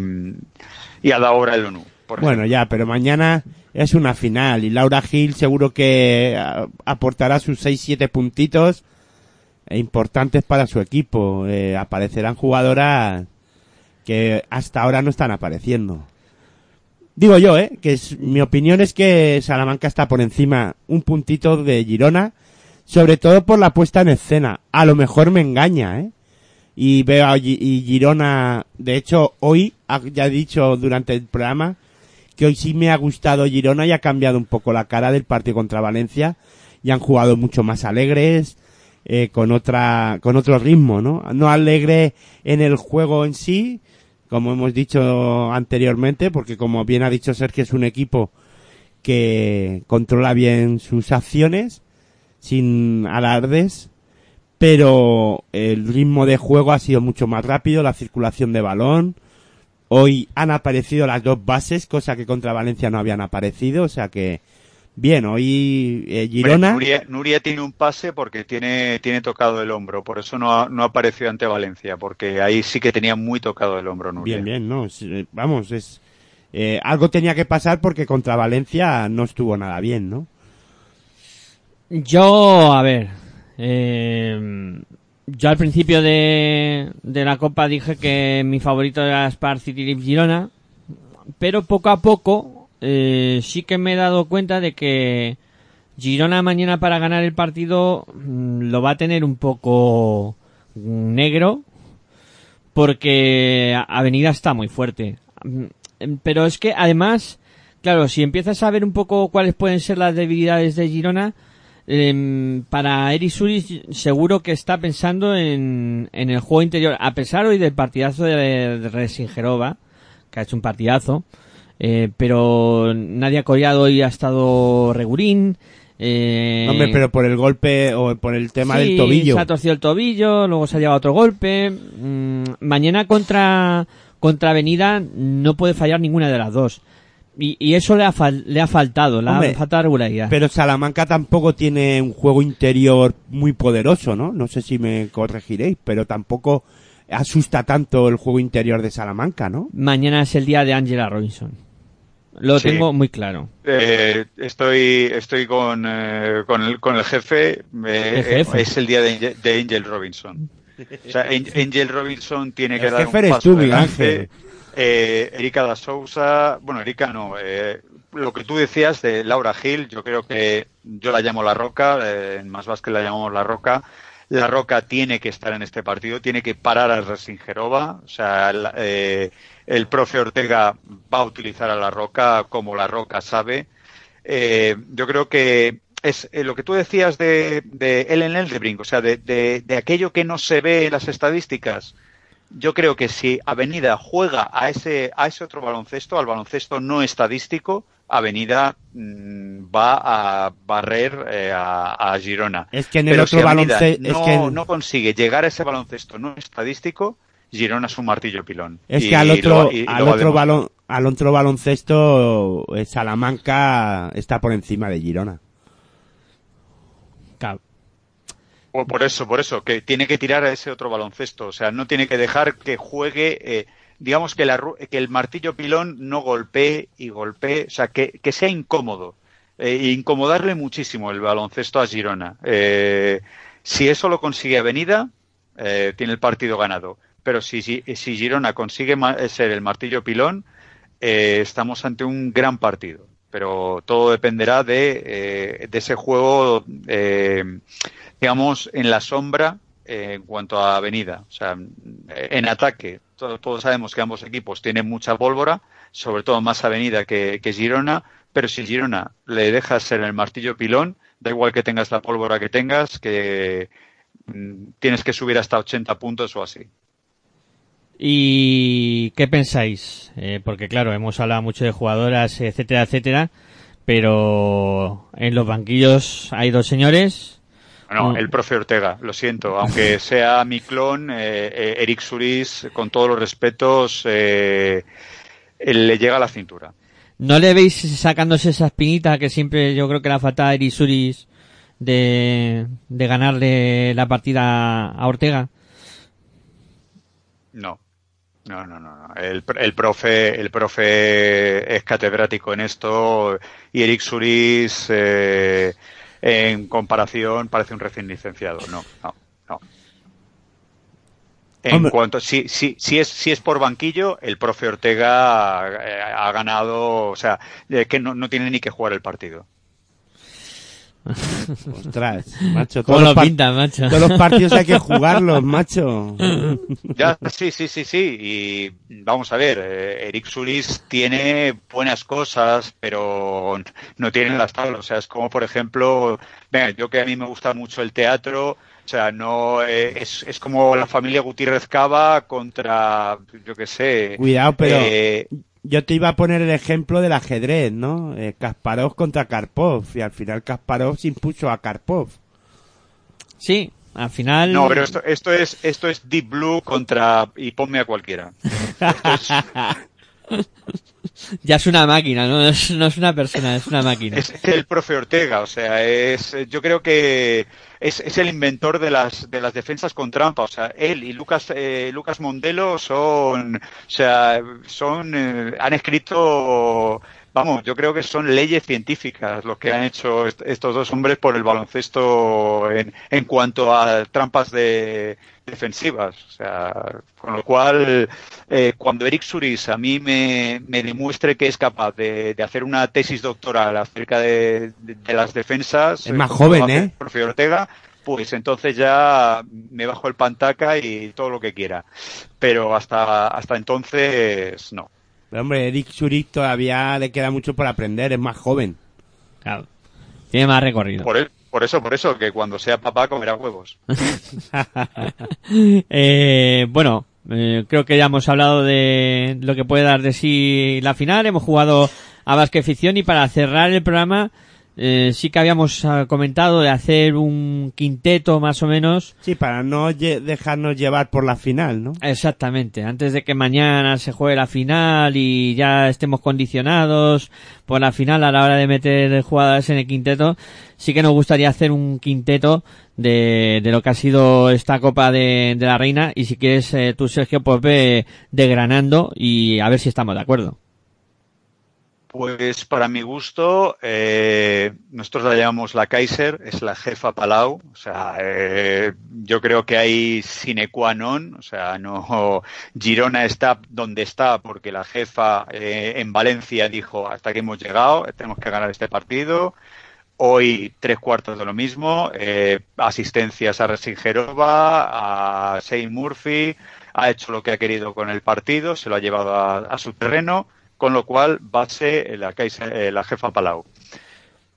y Adaora el ONU por Bueno, ya, pero mañana es una final y Laura Gil seguro que a- aportará sus 6-7 puntitos e importantes para su equipo. Eh, aparecerán jugadoras que hasta ahora no están apareciendo. Digo yo, ¿eh? Que es- mi opinión es que Salamanca está por encima un puntito de Girona, sobre todo por la puesta en escena. A lo mejor me engaña, ¿eh? Y veo a Gi- y Girona, de hecho, hoy, ya he dicho durante el programa, que hoy sí me ha gustado Girona y ha cambiado un poco la cara del partido contra Valencia y han jugado mucho más alegres, eh, con otra, con otro ritmo, ¿no? No alegre en el juego en sí, como hemos dicho anteriormente, porque como bien ha dicho Sergio, es un equipo que controla bien sus acciones, sin alardes, pero el ritmo de juego ha sido mucho más rápido, la circulación de balón, Hoy han aparecido las dos bases, cosa que contra Valencia no habían aparecido, o sea que bien, hoy eh, Girona, Nuria, Nuria tiene un pase porque tiene, tiene tocado el hombro, por eso no, ha- no apareció ante Valencia, porque ahí sí que tenía muy tocado el hombro Nuria. bien, bien, no, Es, eh, vamos, es eh, algo tenía que pasar porque contra Valencia no estuvo nada bien, ¿no? Yo, a ver, eh, yo al principio de, la Copa dije que mi favorito era Spar City Girona, pero poco a poco eh, sí que me he dado cuenta de que Girona mañana para ganar el partido mm, lo va a tener un poco negro porque Avenida está muy fuerte. Mm, Pero es que además, claro, si empiezas a ver un poco cuáles pueden ser las debilidades de Girona, em, para Eri Suris seguro que está pensando en, en el juego interior, a pesar hoy del partidazo de, de Resingerova, que ha hecho un partidazo, eh, pero Nadia Collado hoy ha estado regulín. Eh, Hombre, pero por el golpe o por el tema Sí, del tobillo. Se ha torcido el tobillo, luego se ha llevado otro golpe. Mm, mañana contra, contra Avenida no puede fallar ninguna de las dos. Y, y eso le ha, fal- le ha faltado, le Hombre, ha faltado regularidad. Pero Salamanca tampoco tiene un juego interior muy poderoso, ¿no? No sé si me corregiréis, pero tampoco asusta tanto el juego interior de Salamanca, ¿no? Mañana es el día de Angela Robinson. Lo Sí. tengo muy claro. Eh, estoy estoy con, eh, con, el, con el jefe. eh, ¿El jefe? eh, es el día de, Angel- de Angel Robinson. O sea, An- Angel Robinson tiene que El dar jefe un eres paso tú, Miguel adelante. Ángel. Eh, Erika da Sousa, bueno, Erika no. eh, lo que tú decías de Laura Gil, yo creo que yo la llamo La Roca, eh, en Más Vázquez la llamamos La Roca. La Roca tiene que estar en este partido, tiene que parar a Resingerova. O sea, eh, el profe Ortega va a utilizar a La Roca como La Roca sabe. Eh, yo creo que es lo que tú decías de, de Ellen Eldebrink, o sea, de, de, de aquello que no se ve en las estadísticas. Yo creo que si Avenida juega a ese, a ese otro baloncesto, al baloncesto no estadístico, Avenida mm, va a barrer eh, a, a Girona. Es que en el Pero otro si baloncesto, es no, que, no consigue llegar a ese baloncesto no estadístico, Girona es un martillo pilón. es Y que al otro, y- al lo otro balón, al otro baloncesto, eh, Salamanca está por encima de Girona. Claro. Por, eso, por eso, que tiene que tirar a ese otro baloncesto. O sea, no tiene que dejar que juegue, eh, digamos que, el martillo pilón no golpee y golpee, o sea, que, sea incómodo. e incomodarle muchísimo el baloncesto a Girona. Eh, si eso lo consigue Avenida, eh, tiene el partido ganado. Pero si, si, si Girona consigue ser el martillo pilón, estamos ante un gran partido. Pero todo dependerá de, de ese juego, digamos, en la sombra en cuanto a avenida. O sea, en ataque, todos sabemos que ambos equipos tienen mucha pólvora, sobre todo más avenida que, Girona, pero si Girona le dejas ser el martillo pilón, da igual que tengas la pólvora que tengas, que mm, tienes que subir hasta 80 puntos o así. ¿Y qué pensáis? Eh, porque claro, hemos hablado mucho de jugadoras, etcétera, etcétera, pero en los banquillos hay dos señores, no, mm. el profe Ortega, lo siento. Aunque *laughs* sea mi clon, eh, eh, Eric Suris, con todos los respetos, eh, le llega a la cintura. ¿No le veis sacándose esa espinita que siempre yo creo que la falta a Eric Suris de, de ganarle la partida a Ortega? No. No, no, no. El, el, profe, el profe es catedrático en esto y Eric Suris en comparación parece un recién licenciado. No, no, no. En cuanto, si, si, si, es, si es por banquillo, el profe Ortega eh, ha, ganado, o sea, que no, no tiene ni que jugar el partido. Ostras, macho. Todos, macho? todos los partidos hay que *laughs* jugarlos, macho. Ya, sí, sí, sí, sí. Y vamos a ver, eh, Eric Sulis tiene buenas cosas, pero no tiene las tablas. O sea, es como, por ejemplo, venga, yo que a mí me gusta mucho el teatro, o sea, no eh, es, es como la familia Gutiérrez Cava contra, yo qué sé. Cuidado, pero eh, yo te iba a poner el ejemplo del ajedrez, ¿no? Eh, Kasparov contra Karpov y al final Kasparov se impuso a Karpov. Sí, al final. No, pero esto, esto es esto es Deep Blue contra y ponme a cualquiera. *laughs* ya es una máquina, ¿no? Es, no es una persona, es una máquina. Es el profe Ortega, o sea, es, yo creo que es, es el inventor de las, de las defensas con trampa, o sea, él y Lucas, eh, Lucas Mondelo son, o sea, son, eh, han escrito vamos, yo creo que son leyes científicas lo que han hecho estos dos hombres por el baloncesto en, en cuanto a trampas de, defensivas. O sea, con lo cual, eh, cuando Eric Suris a mí me, me demuestre que es capaz de, de, hacer una tesis doctoral acerca de, de, las defensas, es más joven, ¿eh? Profe Ortega, pues entonces ya me bajo el pantaca y todo lo que quiera. Pero hasta, hasta entonces, no. Pero hombre, Eric Suris todavía le queda mucho por aprender, es más joven. Claro. Tiene más recorrido. Por, él, por eso, por eso, que cuando sea papá comerá huevos. *laughs* eh, bueno, eh, creo que ya hemos hablado de lo que puede dar de sí la final. Hemos jugado a Basque Ficción y para cerrar el programa eh, sí que habíamos ah, comentado de hacer un quinteto más o menos. Sí, para no dejarnos llevar por la final, ¿no? Exactamente, antes de que mañana se juegue la final y ya estemos condicionados por la final a la hora de meter jugadas en el quinteto, sí que nos gustaría hacer un quinteto de, de lo que ha sido esta Copa de, de la Reina y si quieres eh, tú, Sergio, pues ve degranando y a ver si estamos de acuerdo. Pues para mi gusto, eh, nosotros la llamamos la Kaiser, es la jefa Palau. O sea, eh, yo creo que hay sine qua non. O sea, no *laughs* Girona está donde está porque la jefa eh, en Valencia dijo hasta que hemos llegado, tenemos que ganar este partido. Hoy tres cuartos de lo mismo, eh, asistencias a Resingerova, a Shane Murphy, ha hecho lo que ha querido con el partido, se lo ha llevado a su terreno con lo cual base la, eh, la jefa Palau.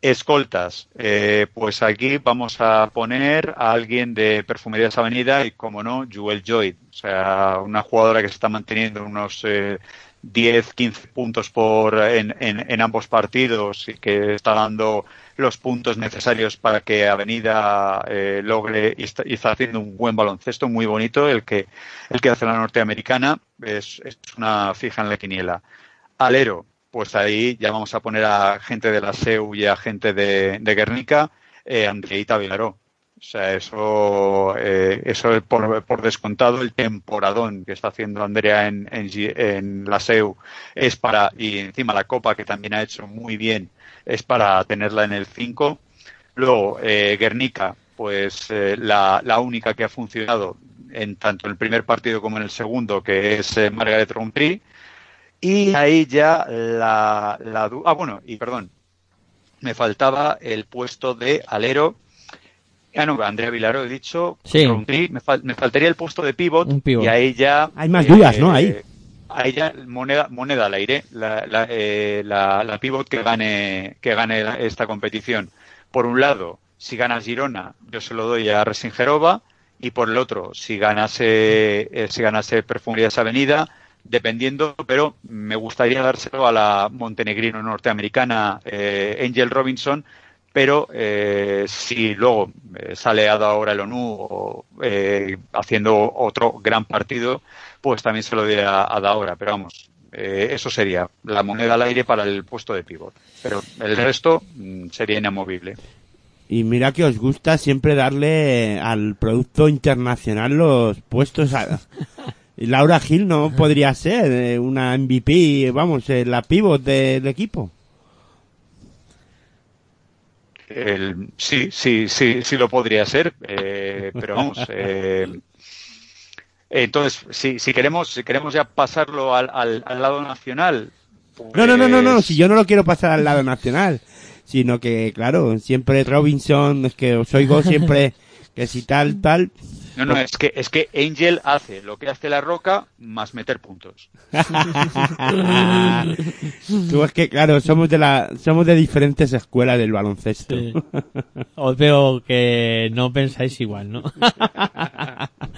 Escoltas, eh, pues aquí vamos a poner a alguien de Perfumerías Avenida y, como no, Jewel Joy, o sea, una jugadora que se está manteniendo unos eh, 10, 15 puntos por en, en, ambos partidos y que está dando los puntos necesarios para que Avenida eh, logre y está, y está, haciendo un buen baloncesto muy bonito el que el que hace la norteamericana. Es una fija en la quiniela alero, pues ahí ya vamos a poner a gente de la SEU y a gente de, Guernica, eh, Andreita Vilaró. O sea, eso, eh, eso es por, por, descontado el temporadón que está haciendo Andrea en, en, en, la SEU es para, y encima la Copa que también ha hecho muy bien, es para tenerla en el 5. Luego, eh, Guernica, pues eh, la, la, única que ha funcionado en tanto en el primer partido como en el segundo, que es eh, Margaret Rompri. Y ahí ya la, la, Ah, bueno, y perdón, me faltaba el puesto de alero. Ah, no, Andrea Vilaro he dicho. Sí. Me, fal, me, faltaría el puesto de pivot, pivot, y ahí ya. Hay más dudas, ¿no? Ahí. Ahí ya moneda, moneda al aire, la, la, eh, la, la pivot que gane, que gane esta competición. Por un lado, si gana Girona, yo se lo doy a Resingerova y por el otro, si ganase, eh, si ganase Perfumerías Avenida, dependiendo, pero me gustaría dárselo a la montenegrino norteamericana eh, Angel Robinson, pero eh, si luego eh, sale Ada ahora el ONU o, eh, haciendo otro gran partido, pues también se lo doy a Ada ahora, pero vamos, eh, eso sería la moneda al aire para el puesto de pivot, pero el resto mm, sería inamovible. Y mira que os gusta siempre darle al producto internacional los puestos a... *laughs* Y Laura Gil no podría ser eh, una MVP, vamos, eh, la pivot del equipo. El, sí, sí, sí, sí lo podría ser, eh, pero vamos. *laughs* Eh, entonces, si, si queremos, si queremos ya pasarlo al, al, al lado nacional. Pues... No, no, no, no, no, si yo no lo quiero pasar al lado nacional, sino que, claro, siempre Robinson, es que os oigo siempre que si tal, tal. No, no, es que, es que Angel hace lo que hace la roca más meter puntos. *laughs* Tú es que, claro, somos de la, somos de diferentes escuelas del baloncesto. Sí. *laughs* Os veo que no pensáis igual, ¿no?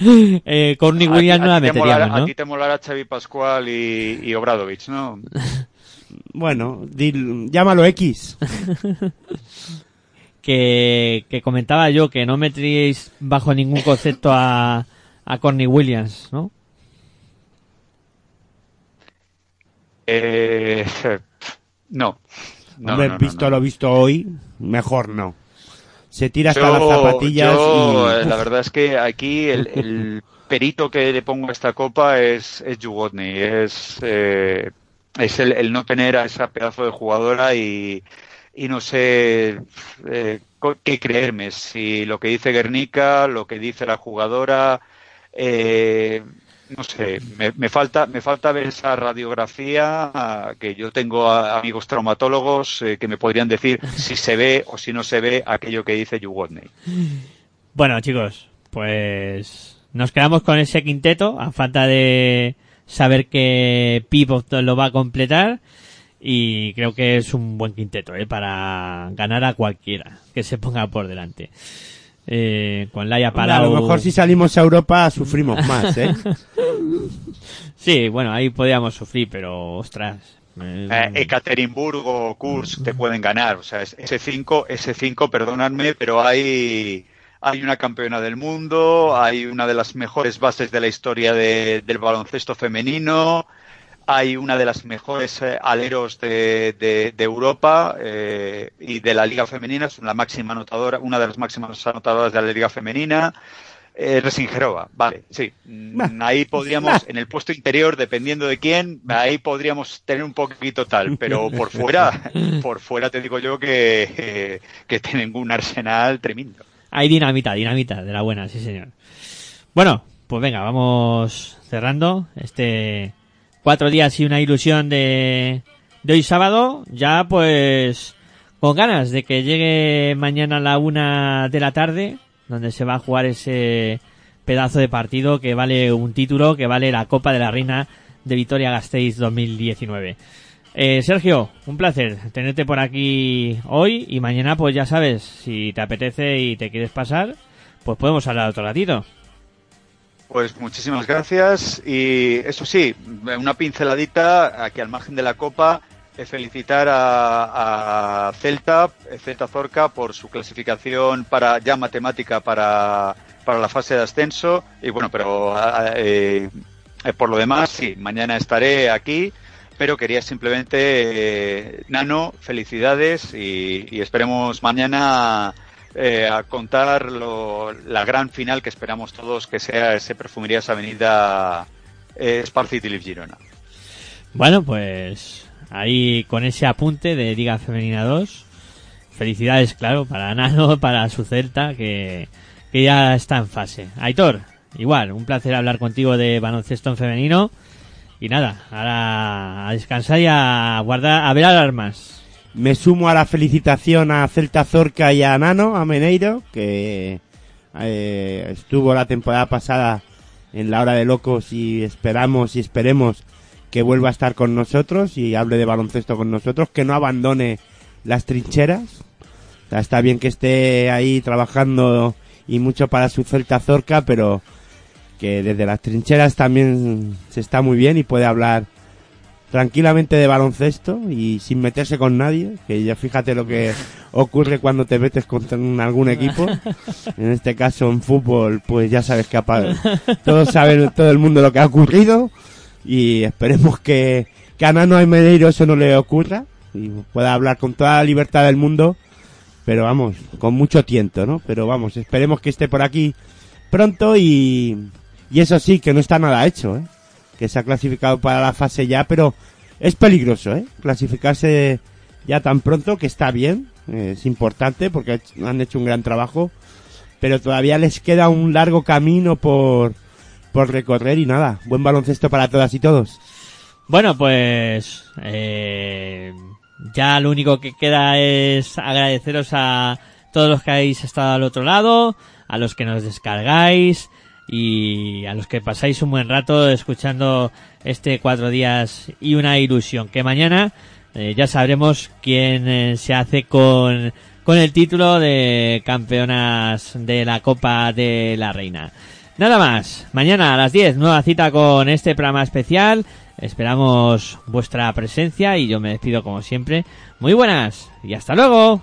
*laughs* eh, Corny Williams no la meteríamos, ¿no? A ti te molará Xavi Pascual y, y Obradovich, ¿no? bueno, dil, llámalo X. que, que comentaba yo que no meteríais bajo ningún concepto a, a Corny Williams, ¿no? Eh, no. no Hombre, no, no, visto no. lo visto hoy, mejor no. Se tira hasta Yo- las zapatillas yo, y... eh, La verdad es que aquí el, el *laughs* perito que le pongo a esta copa es, es Jugodny, es, eh, es el, el no tener a esa pedazo de jugadora y, y no sé eh, qué creerme, si lo que dice Guernica, lo que dice la jugadora, eh, no sé, me, falta me falta ver esa radiografía ah, que yo tengo a- amigos traumatólogos eh, que me podrían decir si se ve o si no se ve aquello que dice Jugodny. Bueno, chicos, pues nos quedamos con ese quinteto a falta de saber que Pivot lo va a completar y creo que es un buen quinteto ¿eh? para ganar a cualquiera que se ponga por delante. Eh, con Laia Hombre, Palau... A lo mejor si salimos a Europa sufrimos más, ¿eh? *laughs* Sí, bueno, ahí podíamos sufrir, pero ostras. eh, Ekaterimburgo o Kursk te pueden ganar. O sea, es- ese 5, ese 5, perdonadme, pero hay, hay una campeona del mundo, hay una de las mejores bases de la historia de- del baloncesto femenino, hay una de las mejores eh, aleros de, de- de Europa eh, y de la Liga Femenina, es la máxima anotadora, una de las máximas anotadoras de la Liga Femenina. Eh, Resingerova, vale, sí. Mm, Ahí podríamos, en el puesto interior, dependiendo de quién, ahí podríamos tener un poquito tal, pero por *laughs* fuera, por fuera te digo yo que, eh, que tienen un arsenal tremendo. Hay dinamita, dinamita, de la buena, sí señor. Bueno, pues venga, vamos cerrando este cuatro días y una ilusión de, hoy sábado. Ya pues con ganas de que llegue mañana a la una de la tarde, donde se va a jugar ese pedazo de partido que vale un título, que vale la Copa de la Reina de Vitoria Gasteiz 2019. Eh, Sergio, un placer tenerte por aquí hoy y mañana pues ya sabes, si te apetece y te quieres pasar, pues podemos hablar otro ratito. Pues muchísimas gracias y eso sí, una pinceladita aquí al margen de la Copa, eh, felicitar a, a Celta, eh, Celta Zorca por su clasificación para ya matemática para, para la fase de ascenso. Y bueno, pero eh, eh, por lo demás sí, mañana estaré aquí, pero quería simplemente Nano, felicidades y, y esperemos mañana eh, a contar lo- la gran final que esperamos todos que sea ese Perfumerías Avenida eh, Sparcity Girona. Bueno, pues ahí con ese apunte de Liga Femenina 2. Felicidades, claro, para Nano, *laughs* para su Celta, que, que ya está en fase. Aitor, igual, un placer hablar contigo de baloncesto en femenino. Y nada, ahora a descansar y a guardar, a ver alarmas. Me sumo a la felicitación a Celta Zorca y a Nano, a Meneiro, que eh, estuvo la temporada pasada en la hora de locos y esperamos y esperemos que vuelva a estar con nosotros y hable de baloncesto con nosotros, que no abandone las trincheras. Está bien que esté ahí trabajando y mucho para su Celta Zorca, pero que desde las trincheras también se está muy bien y puede hablar tranquilamente de baloncesto y sin meterse con nadie, que ya fíjate lo que ocurre cuando te metes contra algún equipo. En este caso en fútbol, pues ya sabes que todos saben todo el mundo lo que ha ocurrido y esperemos que, que a Nano Medeiro eso no le ocurra y pueda hablar con toda la libertad del mundo, pero vamos, con mucho tiento, ¿no? Pero vamos, esperemos que esté por aquí pronto y, y eso sí, que no está nada hecho, ¿eh? Que se ha clasificado para la fase ya, pero es peligroso, ¿eh? Clasificarse ya tan pronto, que está bien, eh, es importante porque han hecho un gran trabajo, pero todavía les queda un largo camino por, por recorrer y nada, buen baloncesto para todas y todos. Bueno, pues eh, ya lo único que queda es agradeceros a todos los que habéis estado al otro lado, a los que nos descargáis y a los que pasáis un buen rato escuchando este cuatro días y una ilusión. Que mañana eh, ya sabremos quién eh, se hace con, con el título de campeonas de la Copa de la Reina. Nada más. Mañana a las 10, nueva cita con este programa especial. Esperamos vuestra presencia y yo me despido como siempre. Muy buenas y hasta luego.